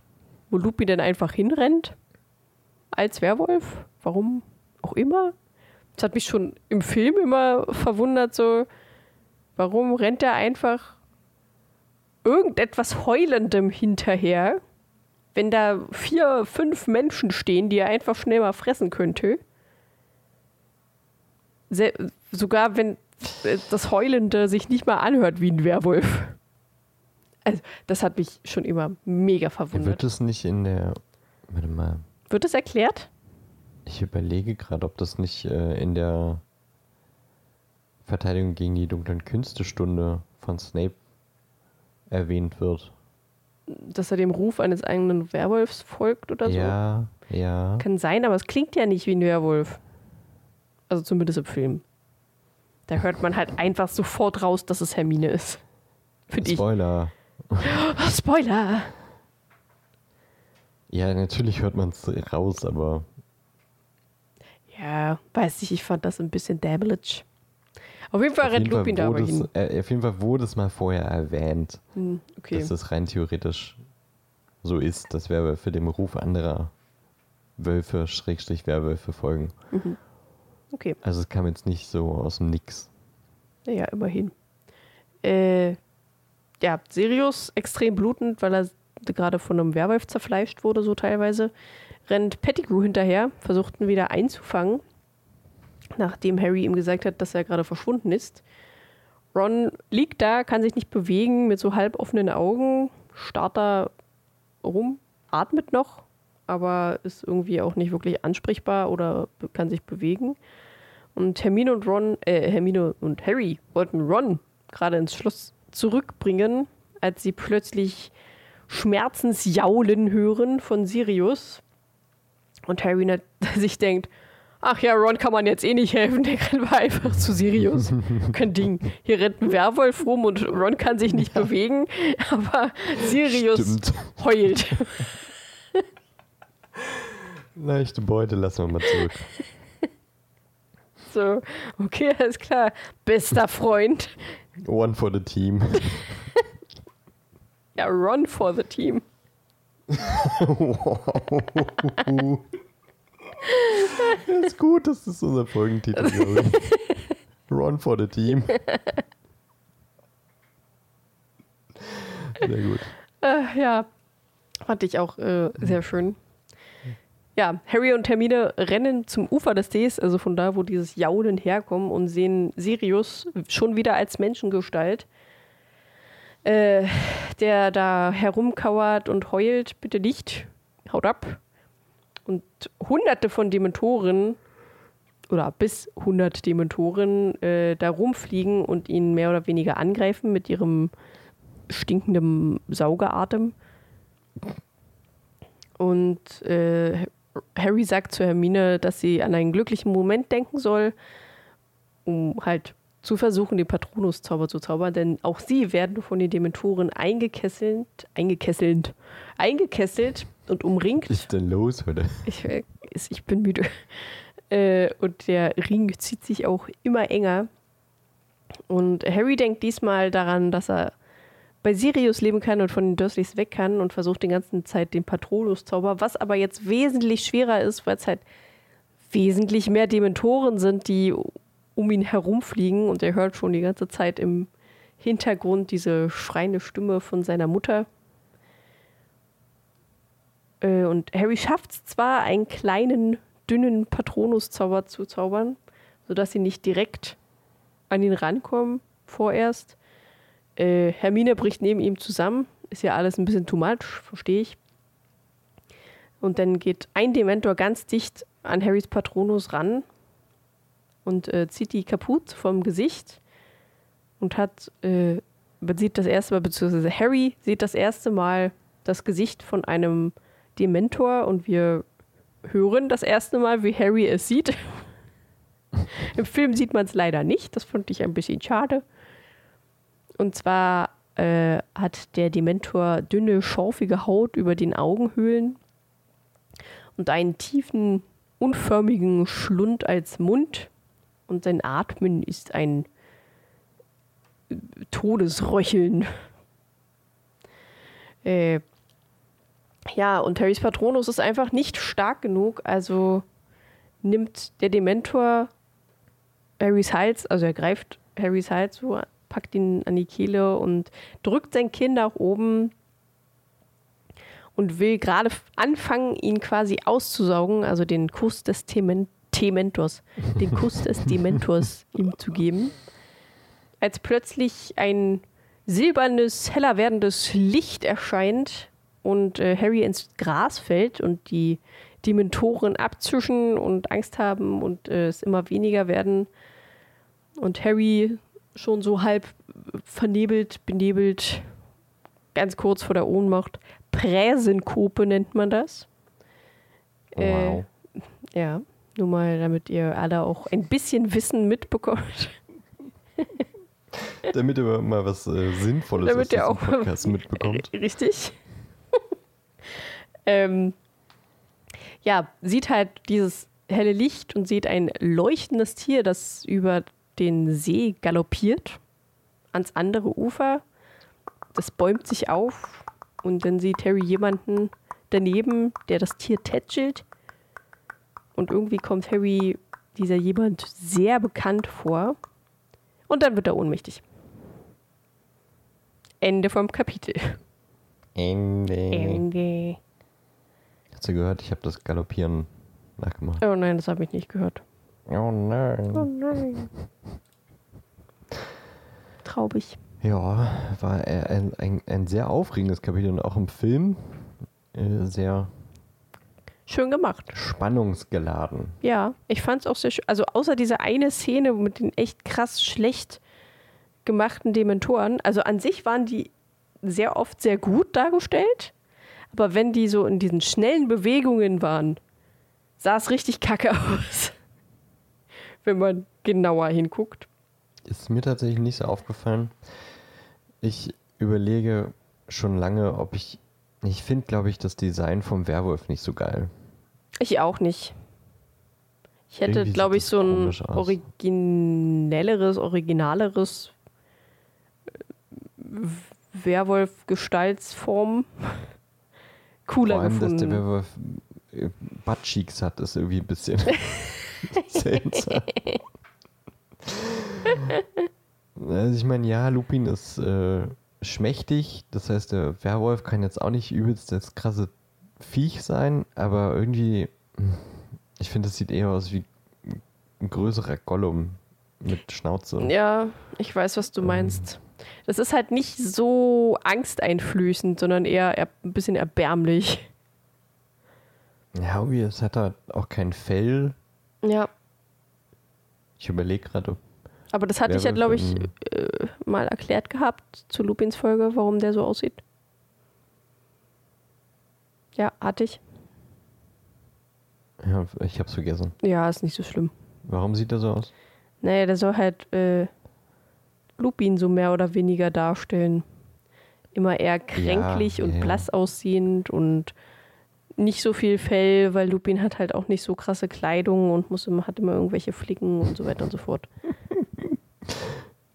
wo Lupin dann einfach hinrennt. Als Werwolf. Warum auch immer. Das hat mich schon im Film immer verwundert, so, warum rennt er einfach irgendetwas Heulendem hinterher, wenn da vier, fünf Menschen stehen, die er einfach schnell mal fressen könnte. Se sogar wenn äh, das Heulende sich nicht mal anhört wie ein Werwolf. Also, das hat mich schon immer mega verwundert. Wird es nicht in der. Warte mal. Wird es erklärt? Ich überlege gerade, ob das nicht äh, in der Verteidigung gegen die dunklen Künste Stunde von Snape erwähnt wird. Dass er dem Ruf eines eigenen Werwolfs folgt oder so? Ja, ja. Kann sein, aber es klingt ja nicht wie ein Werwolf. Also zumindest im Film. Da hört man halt einfach sofort raus, dass es Hermine ist. Finde ich. Spoiler. Oh, Spoiler! Ja, natürlich hört man es raus, aber Ja, weiß ich, ich fand das ein bisschen damage. Auf jeden Fall auf rennt jeden, Fall Lupin da aber hin. äh, auf jeden Fall wurde es mal vorher erwähnt, Hm, okay. dass das rein theoretisch so ist, dass Werwölfe dem Ruf anderer Wölfe, Schrägstrich Werwölfe folgen. okay. Also es kam jetzt nicht so aus dem Nix. Naja, immerhin. Äh, ja, Sirius extrem blutend, weil er gerade von einem Werwolf zerfleischt wurde, so teilweise. Rennt Pettigrew hinterher, versucht ihn wieder einzufangen, nachdem Harry ihm gesagt hat, dass er gerade verschwunden ist. Ron liegt da, kann sich nicht bewegen, mit so halb offenen Augen, starrt da rum, atmet noch, aber ist irgendwie auch nicht wirklich ansprechbar oder kann sich bewegen. Und Hermine und Ron, äh, Hermine und Harry wollten Ron gerade ins Schloss zurückbringen, als sie plötzlich Schmerzensjaulen hören von Sirius. Und Harry sich denkt, ach ja, Ron kann man jetzt eh nicht helfen, der wir einfach zu Sirius. Kein Ding. Hier rennt ein Werwolf rum und Ron kann sich nicht bewegen, aber Sirius Stimmt. heult. Leichte Beute lassen wir mal zurück. So, okay, alles klar. Bester Freund. One for the team. Ja, Ron for the team. Ist gut, das ist unser Folgentitel, glaube ich. Run for the team. Sehr gut. Äh, ja, fand ich auch äh, sehr schön. ja, Harry und Hermine rennen zum Ufer des Sees, also von da, wo dieses Jaulen herkommt, und sehen Sirius schon wieder als Menschengestalt, äh, der da herumkauert und heult, bitte nicht, haut ab. Und hunderte von Dementoren oder bis 100 Dementoren äh, da rumfliegen und ihn mehr oder weniger angreifen mit ihrem stinkenden Saugeratem. Und äh, Harry sagt zu Hermine, dass sie an einen glücklichen Moment denken soll, um halt zu versuchen, den Patronus-Zauber zu zaubern, denn auch sie werden von den Dementoren eingekesselt, eingekesselt, eingekesselt und umringt. Was ist denn los heute? Ich, äh, ich bin müde. Äh, und der Ring zieht sich auch immer enger. Und Harry denkt diesmal daran, dass er bei Sirius leben kann und von den Dursleys weg kann und versucht die ganze Zeit den Patronus-Zauber, was aber jetzt wesentlich schwerer ist, weil es halt wesentlich mehr Dementoren sind, die um ihn herumfliegen und er hört schon die ganze Zeit im Hintergrund diese schreiende Stimme von seiner Mutter. Äh, und Harry schafft es zwar, einen kleinen, dünnen Patronus-Zauber zu zaubern, sodass sie nicht direkt an ihn rankommen, vorerst. Äh, Hermine bricht neben ihm zusammen. Ist ja alles ein bisschen too much, verstehe ich. Und dann geht ein Dementor ganz dicht an Harrys Patronus ran und äh, zieht die kaputt vom Gesicht und hat, äh, man sieht das erste Mal, beziehungsweise Harry sieht das erste Mal das Gesicht von einem Dementor und wir hören das erste Mal, wie Harry es sieht. Im Film sieht man es leider nicht, das fand ich ein bisschen schade. Und zwar äh, hat der Dementor dünne, schorfige Haut über den Augenhöhlen und einen tiefen, unförmigen Schlund als Mund. Und sein Atmen ist ein Todesröcheln. Äh, ja, und Harrys Patronus ist einfach nicht stark genug, also nimmt der Dementor Harrys Hals, also er greift Harrys Hals so packt ihn an die Kehle und drückt sein Kind nach oben und will gerade anfangen, ihn quasi auszusaugen, also den Kuss des Temen Tementors, den Kuss des Dementors ihm zu geben, als plötzlich ein silbernes, heller werdendes Licht erscheint und äh, Harry ins Gras fällt und die Dementoren abzischen und Angst haben und äh, es immer weniger werden. Und Harry schon so halb vernebelt, benebelt, ganz kurz vor der Ohnmacht. Präsenkope nennt man das. Wow. Äh, ja, nur mal, damit ihr alle auch ein bisschen Wissen mitbekommt. Damit ihr mal was äh, Sinnvolles Damit aus ihr auch- Podcast mitbekommt. Richtig. Ähm, ja, sieht halt dieses helle Licht und sieht ein leuchtendes Tier, das über den See galoppiert ans andere Ufer. Das bäumt sich auf und dann sieht Harry jemanden daneben, der das Tier tätschelt. Und irgendwie kommt Harry dieser jemand sehr bekannt vor. Und dann wird er ohnmächtig. Ende vom Kapitel. Ende. Ende. Du gehört? Ich habe das Galoppieren nachgemacht. Oh nein, das habe ich nicht gehört. Oh nein. Oh nein. Traubig. Ja, war äh, ein, ein, ein sehr aufregendes Kapitel und auch im Film äh, sehr Schön gemacht. spannungsgeladen. Ja, ich fand es auch sehr schön. Also außer dieser eine Szene mit den echt krass schlecht gemachten Dementoren. Also an sich waren die sehr oft sehr gut dargestellt. Aber wenn die so in diesen schnellen Bewegungen waren, sah es richtig kacke aus. wenn man genauer hinguckt. Ist mir tatsächlich nicht so aufgefallen. Ich überlege schon lange, ob ich. Ich finde, glaube ich, das Design vom Werwolf nicht so geil. Ich auch nicht. Ich hätte, glaube ich, so ein originelleres, originaleres äh, Werwolf-Gestaltsform cooler Vor allem, dass der gefunden. Werwolf äh, Buttcheeks hat, ist irgendwie ein bisschen seltsam. Also ich meine, ja, Lupin ist äh, schmächtig, das heißt, der Werwolf kann jetzt auch nicht übelst das krasse Viech sein, aber irgendwie, Ich finde, es sieht eher aus wie ein größerer Gollum mit Schnauze. Ja, ich weiß, was du meinst. Das ist halt nicht so angsteinflößend, sondern eher er ein bisschen erbärmlich. Ja, irgendwie, es hat halt auch kein Fell. Ja, Ich überlege gerade, ob aber das hatte ich ja, glaube ich, äh, mal erklärt gehabt zu Lupins Folge, warum der so aussieht. Ja, hatte ich. Ja, ich hab's vergessen. Ja, ist nicht so schlimm. Warum sieht er so aus? Naja, der soll halt äh, Lupin so mehr oder weniger darstellen. Immer eher kränklich Ja, und ja, blass aussehend und nicht so viel Fell, weil Lupin hat halt auch nicht so krasse Kleidung und muss immer, hat immer irgendwelche Flicken und so weiter und so fort.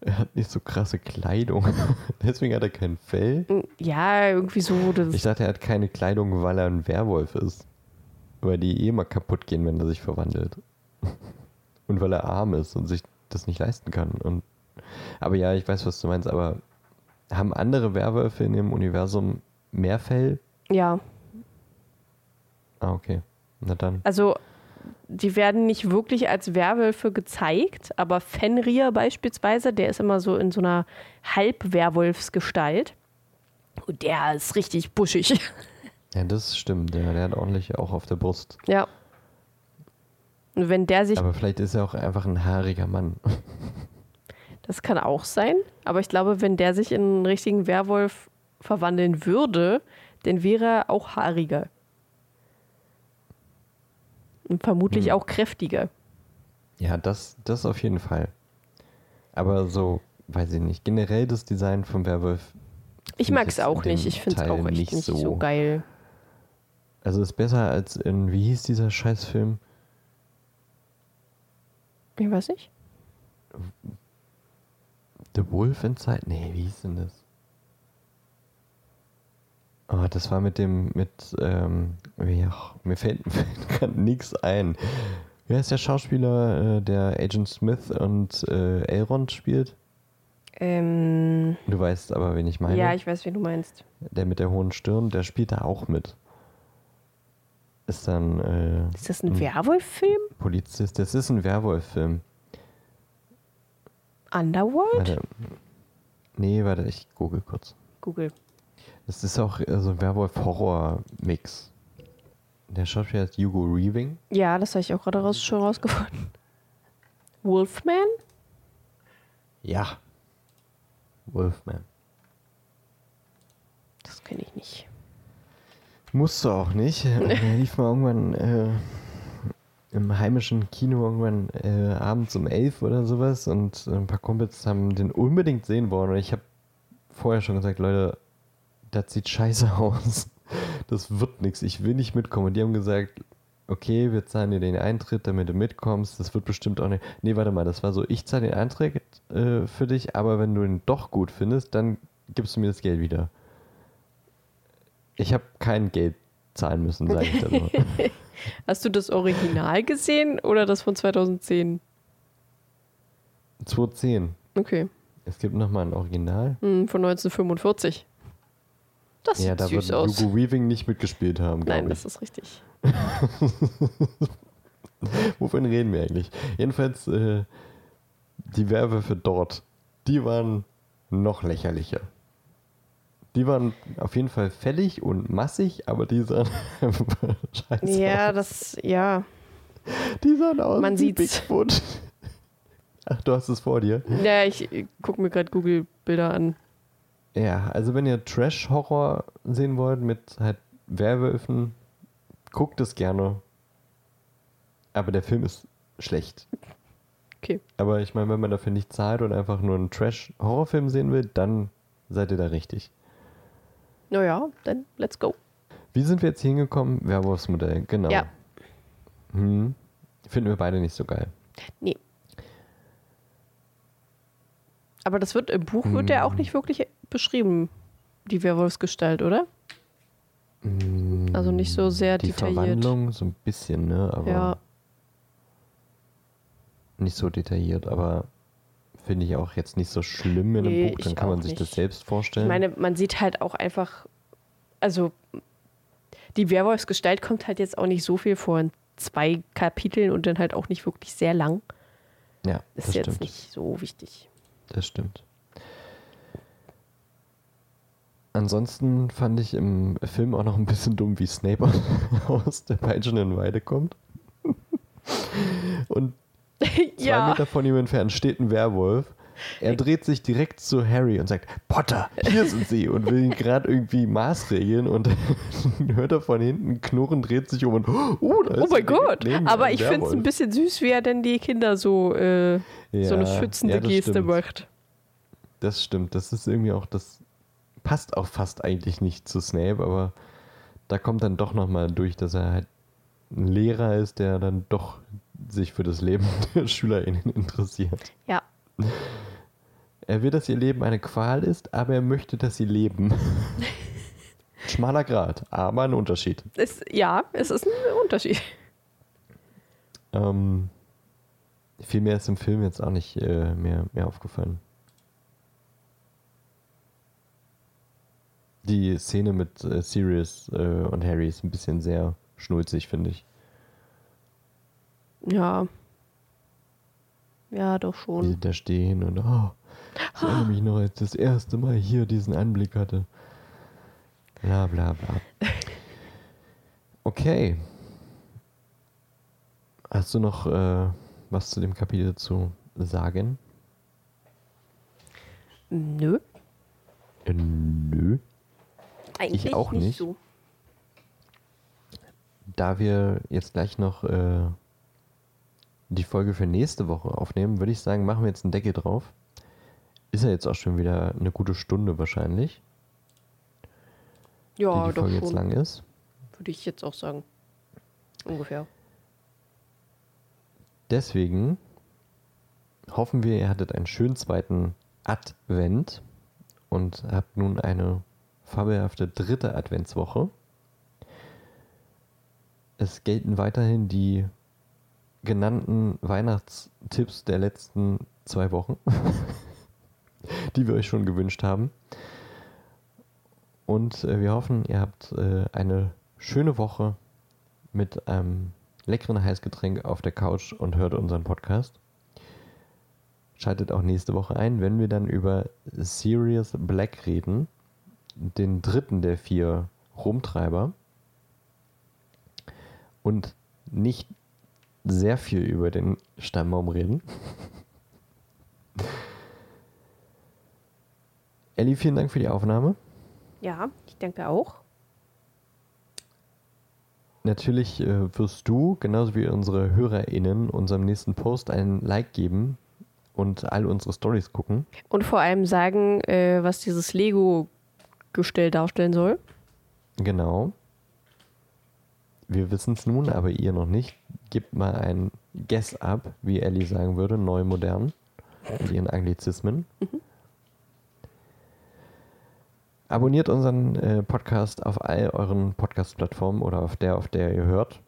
Er hat nicht so krasse Kleidung. Deswegen hat er kein Fell. Ja, irgendwie so. Das, Ich dachte, er hat keine Kleidung, weil er ein Werwolf ist. Weil die eh mal kaputt gehen, wenn er sich verwandelt. Und weil er arm ist und sich das nicht leisten kann. Und, aber ja, ich weiß, was du meinst, aber haben andere Werwölfe in dem Universum mehr Fell? ja, Ah, okay. Na dann. also die werden nicht wirklich als Werwölfe gezeigt, aber Fenrir beispielsweise, der ist immer so in so einer Halbwerwolfsgestalt. Und der ist richtig buschig. Ja, das stimmt. Der, der hat ordentlich auch auf der Brust. Ja. Und wenn der sich, Aber vielleicht ist er auch einfach ein haariger Mann. das kann auch sein, aber ich glaube, wenn der sich in einen richtigen Werwolf verwandeln würde, dann wäre er auch haariger. Und vermutlich Hm. auch kräftiger. Ja, das, das auf jeden Fall. Aber so, weiß ich nicht. Generell das Design vom Werwolf. Ich mag es auch nicht. Ich finde es auch echt nicht, so. geil. Also ist besser als in, wie hieß dieser Scheißfilm? Ich weiß nicht. The Wolf Inside? Nee, wie hieß denn das? Oh, das war mit dem, mit, ähm, ach, mir fällt, fällt gerade nichts ein. Wie heißt der Schauspieler, äh, der Agent Smith und äh, Elrond spielt? Ähm, Du weißt aber, wen ich meine. ja, ich weiß, wie du meinst. der mit der hohen Stirn, der spielt da auch mit. Ist dann äh, Ist das ein Hm. Werwolf-Film? Polizist. Das ist ein Werwolf-Film. Underworld? Warte. Nee, warte, ich google kurz. Google. Das ist auch so ein Werwolf-Horror-Mix. Der Schauspieler ist Hugo Reaving. Ja, das habe ich auch gerade raus, schon rausgefunden. Wolfman? Ja. Wolfman. Das kenne ich nicht. Musst du auch nicht. Der lief mal irgendwann äh, im heimischen Kino irgendwann äh, abends um elf oder sowas und ein paar Kumpels haben den unbedingt sehen wollen und ich habe vorher schon gesagt, Leute, das sieht scheiße aus. Das wird nichts. Ich will nicht mitkommen. Und die haben gesagt, okay, wir zahlen dir den Eintritt, damit du mitkommst. Das wird bestimmt auch nicht. Nee, warte mal, das war so, ich zahle den Eintritt äh, für dich, aber wenn du ihn doch gut findest, dann gibst du mir das Geld wieder. Ich habe kein Geld zahlen müssen, sage ich dann nur. Hast du das Original gesehen oder das von 2010? 210. Okay. Es gibt nochmal ein Original. Hm, von 1945. Das ja, sieht da wird süß aus. Hugo Weaving nicht mitgespielt haben, Nein, glaube das ich. ist richtig. Wovon reden wir eigentlich? Jedenfalls, äh, die Werwölfe dort, die waren noch lächerlicher. Die waren auf jeden Fall fällig und massig, aber die sahen scheiße Ja, aus. das, ja. Die sahen aus Man wie sieht's. Bigfoot. Ach, du hast es vor dir. Ja, ich gucke mir gerade Google-Bilder an. Ja, also wenn ihr Trash-Horror sehen wollt mit halt Werwölfen, guckt es gerne. Aber der Film ist schlecht. Okay. Aber ich meine, wenn man dafür nicht zahlt und einfach nur einen Trash-Horrorfilm sehen will, dann seid ihr da richtig. Naja, dann let's go. Wie sind wir jetzt hier hingekommen? Werwolfsmodell, genau. Ja. Hm. Finden wir beide nicht so geil. Nee. Aber das wird im Buch wird ja auch nicht wirklich beschrieben, die Werwolfsgestalt, oder? Also nicht so sehr Die detailliert. Verwandlung so ein bisschen, ne? Aber Ja, nicht so detailliert, aber finde ich auch jetzt nicht so schlimm in Nee, einem Buch. Dann kann man sich das nicht. selbst vorstellen. ich meine, man sieht halt auch einfach, also die Werwolfsgestalt kommt halt jetzt auch nicht so viel vor in zwei Kapiteln und dann halt auch nicht wirklich sehr lang. Ja, Ist das jetzt stimmt. nicht so wichtig. Das stimmt. Ansonsten fand ich im Film auch noch ein bisschen dumm, wie Snape aus der peitschenden Weide kommt. Und zwei ja. Meter von ihm entfernt steht ein Werwolf. Er dreht sich direkt zu Harry und sagt, Potter, hier sind sie und will ihn gerade irgendwie maßregeln und dann hört er von hinten knurren, dreht sich um und oh, da Oh ist mein direkt Gott. Aber ich finde es ein bisschen süß, wie er denn die Kinder so, äh, so eine Ja, schützende ja, Geste stimmt. macht. Das stimmt, das ist irgendwie auch, das passt auch fast eigentlich nicht zu Snape, aber da kommt dann doch nochmal durch, dass er halt ein Lehrer ist, der dann doch sich für das Leben der SchülerInnen interessiert. Ja. Er will, dass ihr Leben eine Qual ist, aber er möchte, dass sie leben. Schmaler Grad, aber ein Unterschied. Es, ja, es ist ein Unterschied. Ähm, viel mehr ist im Film jetzt auch nicht äh, mehr, mehr aufgefallen. Die Szene mit äh, Sirius äh, und Harry ist ein bisschen sehr schnulzig, finde ich. Ja. Ja, doch schon. sie da stehen und oh, ich erinnere mich noch, als ich das erste Mal hier diesen Anblick hatte. Bla bla bla. Okay. Hast du noch äh, was zu dem Kapitel zu sagen? Nö, Äh, nö. eigentlich auch nicht, nicht. so. Da wir jetzt gleich noch äh, die Folge für nächste Woche aufnehmen, würde ich sagen, machen wir jetzt einen Deckel drauf. Ist ja jetzt auch schon wieder eine gute Stunde wahrscheinlich, Ja, die die doch Folge jetzt schon. lang ist. Würde ich jetzt auch sagen. Ungefähr. Deswegen hoffen wir, ihr hattet einen schönen zweiten Advent und habt nun eine fabelhafte dritte Adventswoche. Es gelten weiterhin die genannten Weihnachtstipps der letzten zwei Wochen, die wir euch schon gewünscht haben. Und äh, wir hoffen, ihr habt äh, eine schöne Woche mit einem leckeren Heißgetränk auf der Couch und hört unseren Podcast. Schaltet auch nächste Woche ein, wenn wir dann über Sirius Black reden, den dritten der vier Rumtreiber. Und nicht sehr viel über den Stammbaum reden. Elli, vielen Dank für die Aufnahme. Ja, ich denke auch. Natürlich äh, wirst du, genauso wie unsere HörerInnen, unserem nächsten Post einen Like geben und all unsere Stories gucken. Und vor allem sagen, äh, was dieses Lego-Gestell darstellen soll. Genau. Wir wissen es nun, aber ihr noch nicht. Gebt mal ein Guess ab, wie Ellie sagen würde, neu modern, mit ihren Anglizismen. Abonniert unseren äh, Podcast auf all euren Podcast-Plattformen oder auf der, auf der ihr hört.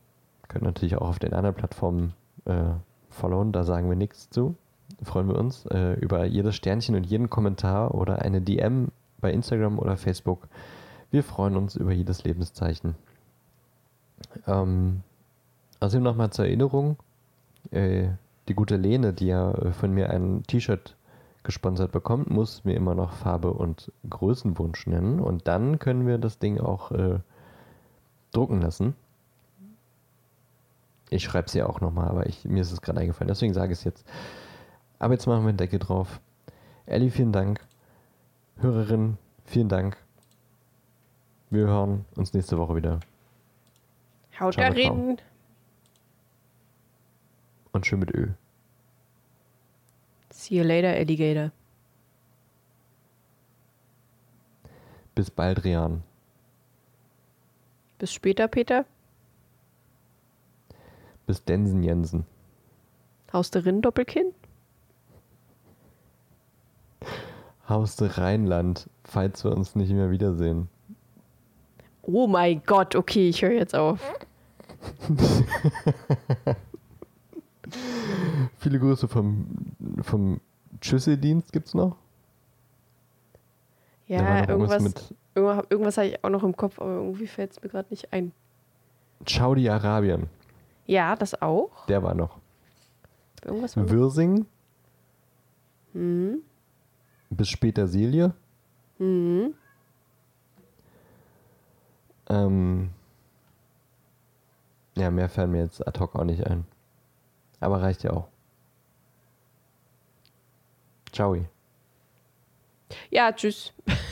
Könnt natürlich auch auf den anderen Plattformen äh, followen, da sagen wir nichts zu. Freuen wir uns äh, über jedes Sternchen und jeden Kommentar oder eine DM bei Instagram oder Facebook. Wir freuen uns über jedes Lebenszeichen. Ähm, außerdem nochmal zur Erinnerung, äh, die gute Lene, die ja äh, von mir ein T-Shirt gesponsert bekommt, muss mir immer noch Farbe und Größenwunsch nennen und dann können wir das Ding auch äh, drucken lassen. Ich schreibe es ja auch nochmal, aber ich, mir ist es gerade eingefallen, deswegen sage ich es jetzt. Aber jetzt machen wir einen Deckel drauf. Elli, vielen Dank. Hörerin, vielen Dank. Wir hören uns nächste Woche wieder. Haut da reden. Und schön mit Ö. See you later, Alligator. Bis bald, Rian. Bis später, Peter. Bis Densen Jensen. Haust du Rinnen Doppelkinn? Haus de Rheinland, falls wir uns nicht mehr wiedersehen. Oh mein Gott, okay, ich höre jetzt auf. Viele Grüße vom, vom Tschüsseldienst gibt's noch. Ja, irgendwas, irgendwas, irgendwas habe ich auch noch im Kopf, aber irgendwie fällt es mir gerade nicht ein. Saudi-Arabien. Ja, das auch. Der war noch. Irgendwas war noch. Wirsing. Mhm. Bis später Silje. Mhm. Ähm, ja, mehr fallen mir jetzt ad hoc auch nicht ein. Aber reicht ja auch. Ciao. Ja, tschüss.